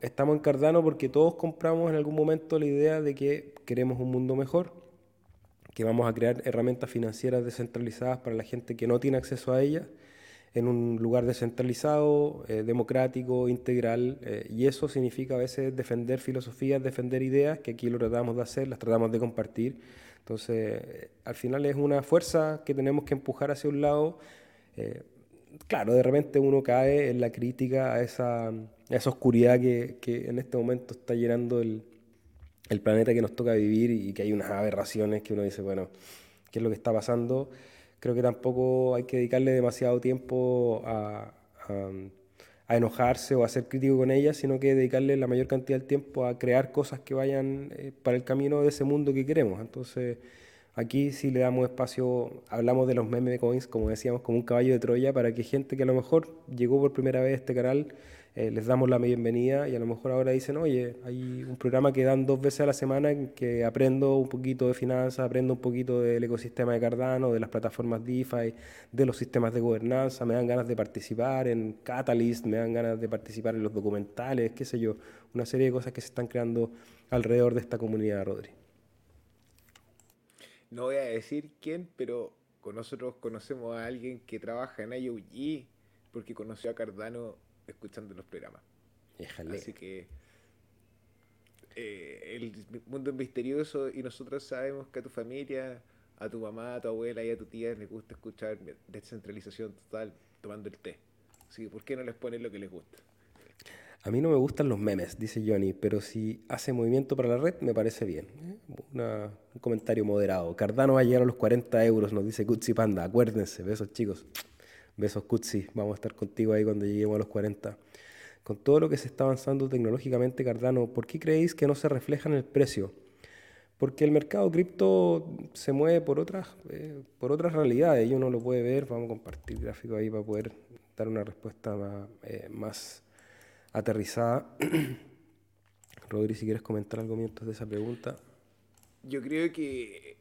estamos en Cardano porque todos compramos en algún momento la idea de que queremos un mundo mejor, que vamos a crear herramientas financieras descentralizadas para la gente que no tiene acceso a ellas, en un lugar descentralizado, eh, democrático, integral, eh, y eso significa a veces defender filosofías, defender ideas, que aquí lo tratamos de hacer, las tratamos de compartir. Entonces, eh, al final es una fuerza que tenemos que empujar hacia un lado. claro, de repente uno cae en la crítica a esa esa oscuridad que, en este momento está llenando el, planeta que nos toca vivir y que hay unas aberraciones que uno dice, bueno, ¿qué es lo que está pasando? Creo que tampoco hay que dedicarle demasiado tiempo a, enojarse o a ser crítico con ellas, sino que dedicarle la mayor cantidad de tiempo a crear cosas que vayan eh, para el camino de ese mundo que queremos. Entonces, aquí sí le damos espacio, hablamos de los meme coins, como decíamos, como un caballo de Troya, para que gente que a lo mejor llegó por primera vez a este canal eh, les damos la bienvenida y a lo mejor ahora dicen, oye, hay un programa que dan dos veces a la semana en que aprendo un poquito de finanzas, aprendo un poquito del ecosistema de Cardano, de las plataformas DeFi, de los sistemas de gobernanza, me dan ganas de participar en Catalyst, me dan ganas de participar en los documentales, qué sé yo, una serie de cosas que se están creando alrededor de esta comunidad, Rodri. No voy a decir quién, pero nosotros conocemos a alguien que trabaja en IOG porque conoció a Cardano escuchando los programas. Así que eh, el mundo es misterioso y nosotros sabemos que a tu familia, a tu mamá, a tu abuela y a tu tía les gusta escuchar descentralización total tomando el té. Así que, ¿por qué no les ponen lo que les gusta? A mí no me gustan los memes, dice Johnny, pero si hace movimiento para la red, me parece bien. ¿eh? un comentario moderado. Cardano va a llegar a los 40 euros, nos dice Kutsi Panda. Acuérdense, besos chicos. Besos Kutsi, vamos a estar contigo ahí cuando lleguemos a los 40. Con todo lo que se está avanzando tecnológicamente, Cardano, ¿por qué creéis que no se refleja en el precio? Porque el mercado cripto se mueve por otras, eh, por otras realidades y uno lo puede ver. Vamos a compartir gráfico ahí para poder dar una respuesta más, eh, aterrizada. Rodri, si quieres comentar algo mientras de esa pregunta. Yo creo que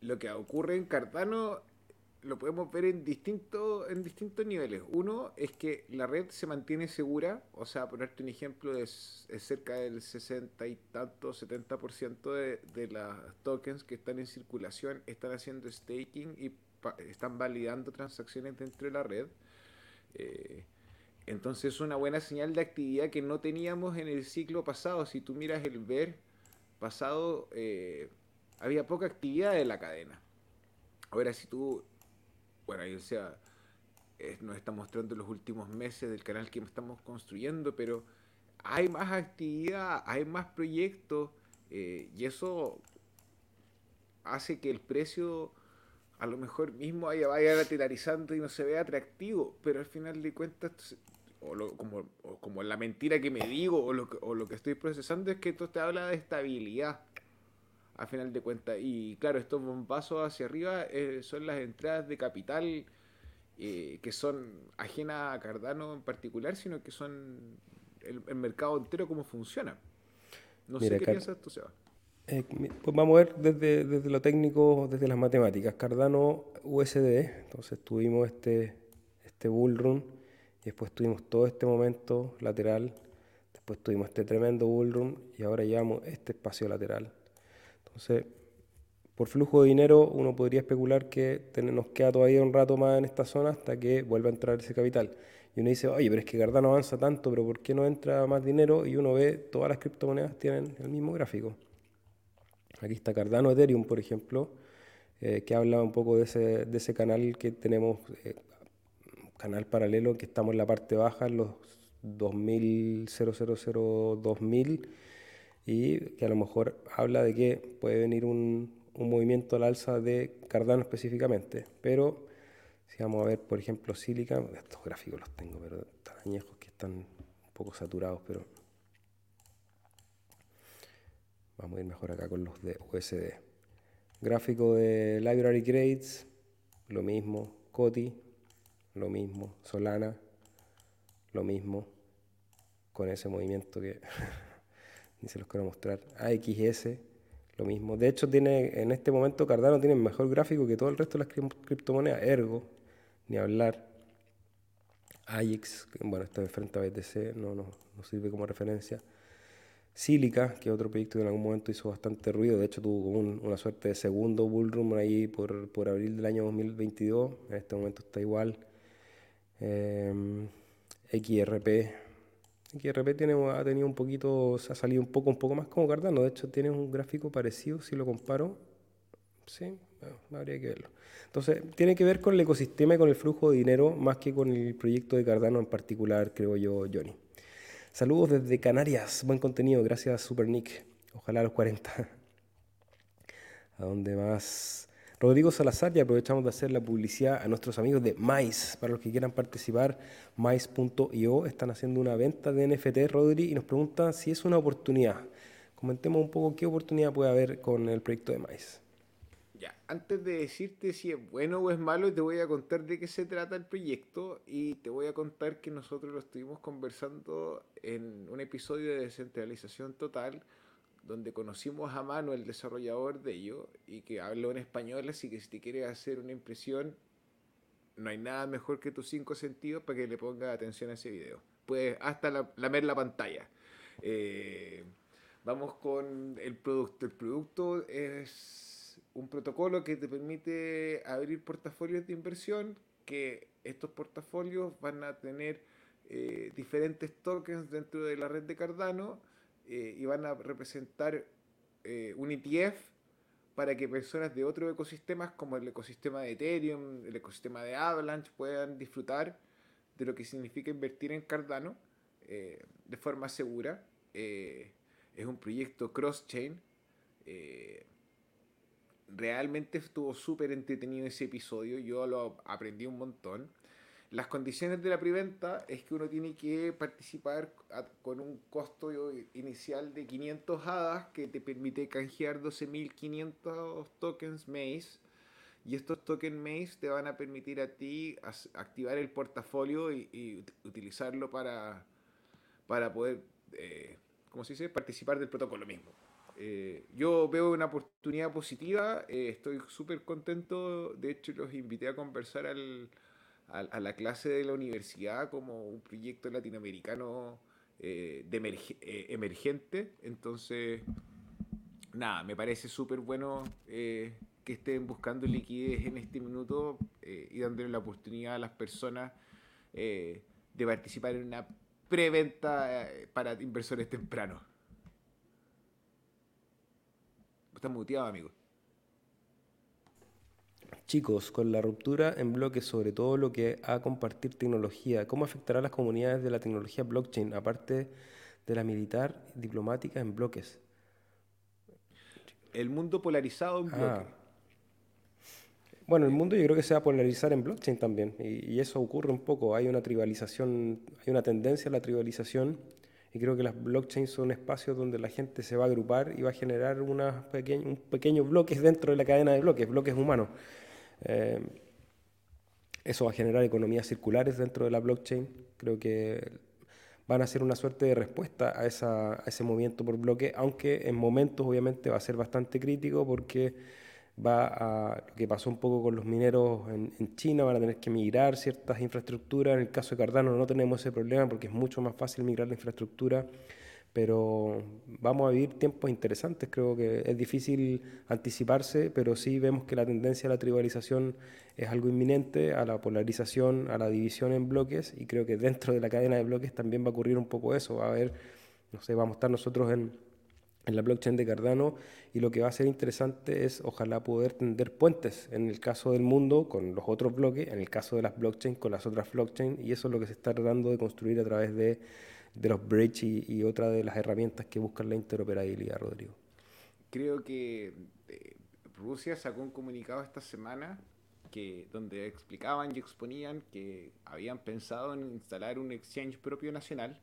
lo que ocurre en Cardano lo podemos ver en, distinto, en distintos niveles. Uno es que la red se mantiene segura, o sea, ponerte un ejemplo, es, cerca del 60 y tanto, 70% de, de las tokens que están en circulación están haciendo staking y están validando transacciones dentro de la red. Eh, entonces es una buena señal de actividad que no teníamos en el ciclo pasado. Si tú miras el ver pasado, eh, había poca actividad en la cadena. Ahora, si tú bueno, ahí sea, nos está mostrando los últimos meses del canal que estamos construyendo, pero hay más actividad, hay más proyectos eh, y eso hace que el precio a lo mejor mismo vaya, lateralizando y no se vea atractivo, pero al final de cuentas, o, como, como la mentira que me digo o lo, o lo que estoy procesando es que esto te habla de estabilidad a final de cuentas. Y claro, estos bombazos hacia arriba eh, son las entradas de capital eh, que son ajenas a Cardano en particular, sino que son el, mercado entero cómo funciona. No sé qué piensas tú, Seba. Eh, pues vamos a ver desde, desde, lo técnico, desde las matemáticas. Cardano USD, entonces tuvimos este, este bull run y después tuvimos todo este momento lateral, después tuvimos este tremendo bull run y ahora llevamos este espacio lateral. Entonces, por flujo de dinero uno podría especular que nos queda todavía un rato más en esta zona hasta que vuelva a entrar ese capital. Y uno dice, oye, pero es que Cardano avanza tanto, pero ¿por qué no entra más dinero? Y uno ve, todas las criptomonedas tienen el mismo gráfico. Aquí está Cardano Ethereum, por ejemplo, eh, que habla un poco de ese, de ese canal que tenemos, eh, canal paralelo, que estamos en la parte baja, en los 2000, 000, 2000 y que a lo mejor habla de que puede venir un, un movimiento al alza de Cardano específicamente, pero si vamos a ver, por ejemplo, Silica, estos gráficos los tengo, pero tan añejos que están un poco saturados, pero vamos a ir mejor acá con los de USD. Gráfico de Library Grades, lo mismo, Coti, lo mismo, Solana, lo mismo, con ese movimiento que ni se los quiero mostrar. AXS, lo mismo. De hecho, tiene en este momento Cardano tiene mejor gráfico que todo el resto de las criptomonedas. Ergo, ni hablar. AIX, bueno, está enfrente a BTC, no, no, no sirve como referencia. Silica, que es otro proyecto que en algún momento hizo bastante ruido, de hecho tuvo una suerte de segundo bullroom ahí por, por abril del año 2022, en este momento está igual. Eh, XRP, XRP tiene, ha tenido un poquito, se ha salido un poco, un poco más como Cardano, de hecho tiene un gráfico parecido si lo comparo, sí, habría que verlo. Entonces, tiene que ver con el ecosistema y con el flujo de dinero más que con el proyecto de Cardano en particular, creo yo, Johnny. Saludos desde Canarias, buen contenido, gracias Super Nick. Ojalá a los 40. ¿A dónde más? Rodrigo Salazar, y aprovechamos de hacer la publicidad a nuestros amigos de Mais. Para los que quieran participar, Mais.io están haciendo una venta de NFT, Rodri, y nos preguntan si es una oportunidad. Comentemos un poco qué oportunidad puede haber con el proyecto de Mais. Ya, antes de decirte si es bueno o es malo, te voy a contar de qué se trata el proyecto y te voy a contar que nosotros lo estuvimos conversando en un episodio de descentralización total donde conocimos a Manu, el desarrollador de ello, y que habló en español, así que si te quieres hacer una impresión, no hay nada mejor que tus cinco sentidos para que le pongas atención a ese video. Puedes hasta la, lamer la pantalla. Eh, vamos con el producto. El producto es un protocolo que te permite abrir portafolios de inversión, que estos portafolios van a tener eh, diferentes tokens dentro de la red de Cardano eh, y van a representar eh, un ETF para que personas de otros ecosistemas como el ecosistema de Ethereum, el ecosistema de Avalanche puedan disfrutar de lo que significa invertir en Cardano de forma segura. es un proyecto cross-chain realmente estuvo súper entretenido ese episodio, yo lo aprendí un montón. Las condiciones de la preventa es que uno tiene que participar con un costo inicial de 500 hadas que te permite canjear 12.500 tokens Maze. Y estos tokens Maze te van a permitir a ti activar el portafolio y, utilizarlo para, para poder, eh, ¿cómo se dice?, participar del protocolo mismo. Eh, yo veo una oportunidad positiva, eh, estoy súper contento, de hecho los invité a conversar al, a, la clase de la universidad como un proyecto latinoamericano eh, de emergente, entonces nada, me parece súper bueno que estén buscando liquidez en este minuto y dándole la oportunidad a las personas de participar en una preventa para inversores tempranos. Estás muteado, amigo. Chicos, con la ruptura en bloques, sobre todo lo que a compartir tecnología, ¿cómo afectará a las comunidades de la tecnología blockchain, aparte de la militar y diplomática en bloques? El mundo polarizado en ah. bloques. Bueno, el mundo yo creo que se va a polarizar en blockchain también, y, y, eso ocurre un poco. Hay una tribalización, hay una tendencia a la tribalización y creo que las blockchains son espacios donde la gente se va a agrupar y va a generar unos pequeños pequeños bloques dentro de la cadena de bloques, bloques humanos. Eh, eso va a generar economías circulares dentro de la blockchain. Creo que van a ser una suerte de respuesta a, a ese movimiento por bloque, aunque en momentos obviamente va a ser bastante crítico porque va a lo que pasó un poco con los mineros en, China, van a tener que migrar ciertas infraestructuras. En el caso de Cardano no tenemos ese problema porque es mucho más fácil migrar la infraestructura, pero vamos a vivir tiempos interesantes. Creo que es difícil anticiparse, pero sí vemos que la tendencia a la tribalización es algo inminente, a la polarización, a la división en bloques, y creo que dentro de la cadena de bloques también va a ocurrir un poco eso. Va a haber, no sé, vamos a estar nosotros en en la blockchain de Cardano y lo que va a ser interesante es ojalá poder tender puentes en el caso del mundo con los otros bloques, en el caso de las blockchains con las otras blockchains y eso es lo que se está tratando de construir a través de, los bridge y, y otra de las herramientas que buscan la interoperabilidad, Rodrigo. Creo que, eh, Rusia sacó un comunicado esta semana que, donde explicaban y exponían que habían pensado en instalar un exchange propio nacional,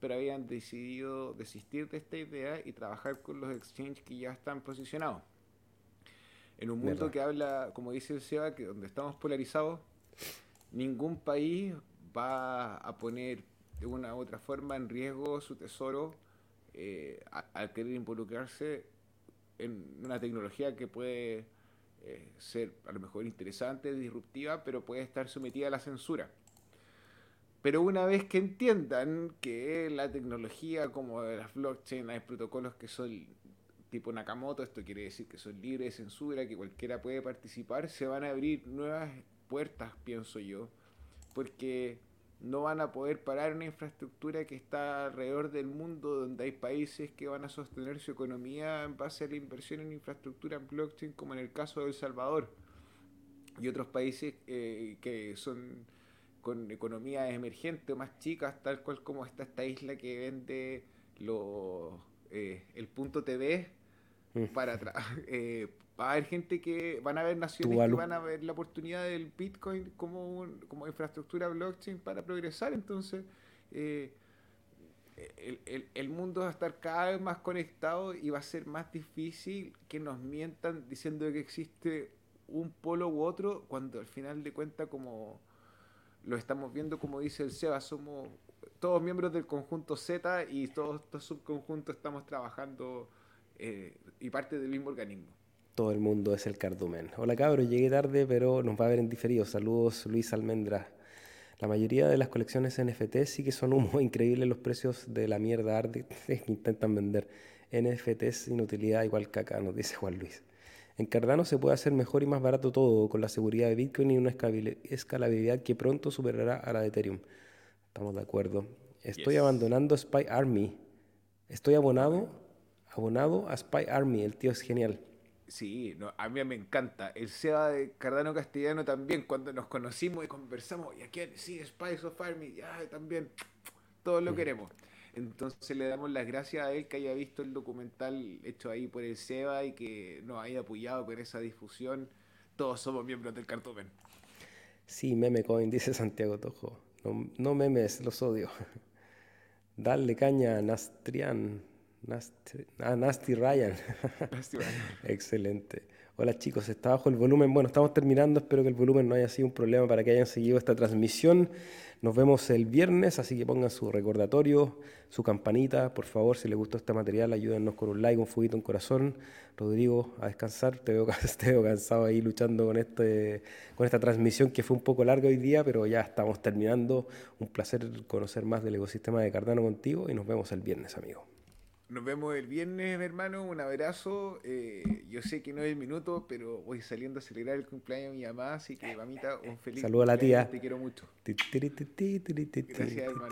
pero habían decidido desistir de esta idea y trabajar con los exchanges que ya están posicionados. En un mundo que habla, como dice el SEBA, que donde estamos polarizados, ningún país va a poner de una u otra forma en riesgo su tesoro eh, al querer involucrarse en una tecnología que puede eh, ser a lo mejor interesante, disruptiva, pero puede estar sometida a la censura. Pero una vez que entiendan que la tecnología como las blockchain, hay protocolos que son tipo Nakamoto, esto quiere decir que son libres de censura, que cualquiera puede participar, se van a abrir nuevas puertas, pienso yo, porque no van a poder parar una infraestructura que está alrededor del mundo, donde hay países que van a sostener su economía en base a la inversión en infraestructura en blockchain, como en el caso de El Salvador, y otros países eh, que son con economías emergentes más chicas, tal cual como está esta isla que vende los, eh, el punto TV mm. para eh, va a haber gente que van a haber naciones que van a ver la oportunidad del Bitcoin como, como infraestructura blockchain para progresar. Entonces, eh, el, el, mundo va a estar cada vez más conectado y va a ser más difícil que nos mientan diciendo que existe un polo u otro, cuando al final de cuentas, como lo estamos viendo, como dice el Seba, somos todos miembros del conjunto Z y todos estos subconjuntos estamos trabajando eh, y parte del mismo organismo. Todo el mundo es el cardumen. Hola cabros, llegué tarde, pero nos va a ver en diferido. Saludos, Luis Almendra. La mayoría de las colecciones NFT sí que son humo, increíbles los precios de la mierda arte que intentan vender. NFTs sin utilidad igual caca, nos dice Juan Luis. En Cardano se puede hacer mejor y más barato todo, con la seguridad de Bitcoin y una escalabilidad que pronto superará a la de Ethereum. Estamos de acuerdo. Estoy abandonando Spy Army. Estoy abonado, abonado a Spy Army. El tío es genial. Sí, no, a mí me encanta. El SEBA de Cardano Castellano también, cuando nos conocimos y conversamos, y aquí sí, Spice of Army, ya también, todos lo queremos. Entonces le damos las gracias a él que haya visto el documental hecho ahí por el SEBA y que nos haya apoyado con esa difusión. Todos somos miembros del Cartomen. Sí, meme coin, dice Santiago Tojo. No, no memes, los odio. Dale caña, Nastrian. Nasty, ah, Nasty Ryan. Excelente. Hola chicos, está bajo el volumen. Bueno, estamos terminando. Espero que el volumen no haya sido un problema para que hayan seguido esta transmisión. Nos vemos el viernes, así que pongan su recordatorio, su campanita. Por favor, si les gustó este material, ayúdennos con un like, un fuguito, un corazón. Rodrigo, a descansar. Te veo, te veo cansado ahí luchando con, este, con esta transmisión que fue un poco larga hoy día, pero ya estamos terminando. Un placer conocer más del ecosistema de Cardano contigo y nos vemos el viernes, amigo. Nos vemos el viernes, hermano. Un abrazo. Eh, yo sé que no es el minuto, pero voy saliendo a celebrar el cumpleaños de mi mamá, así que mamita, un feliz Saludo a la tía. Te quiero mucho. Gracias, hermano.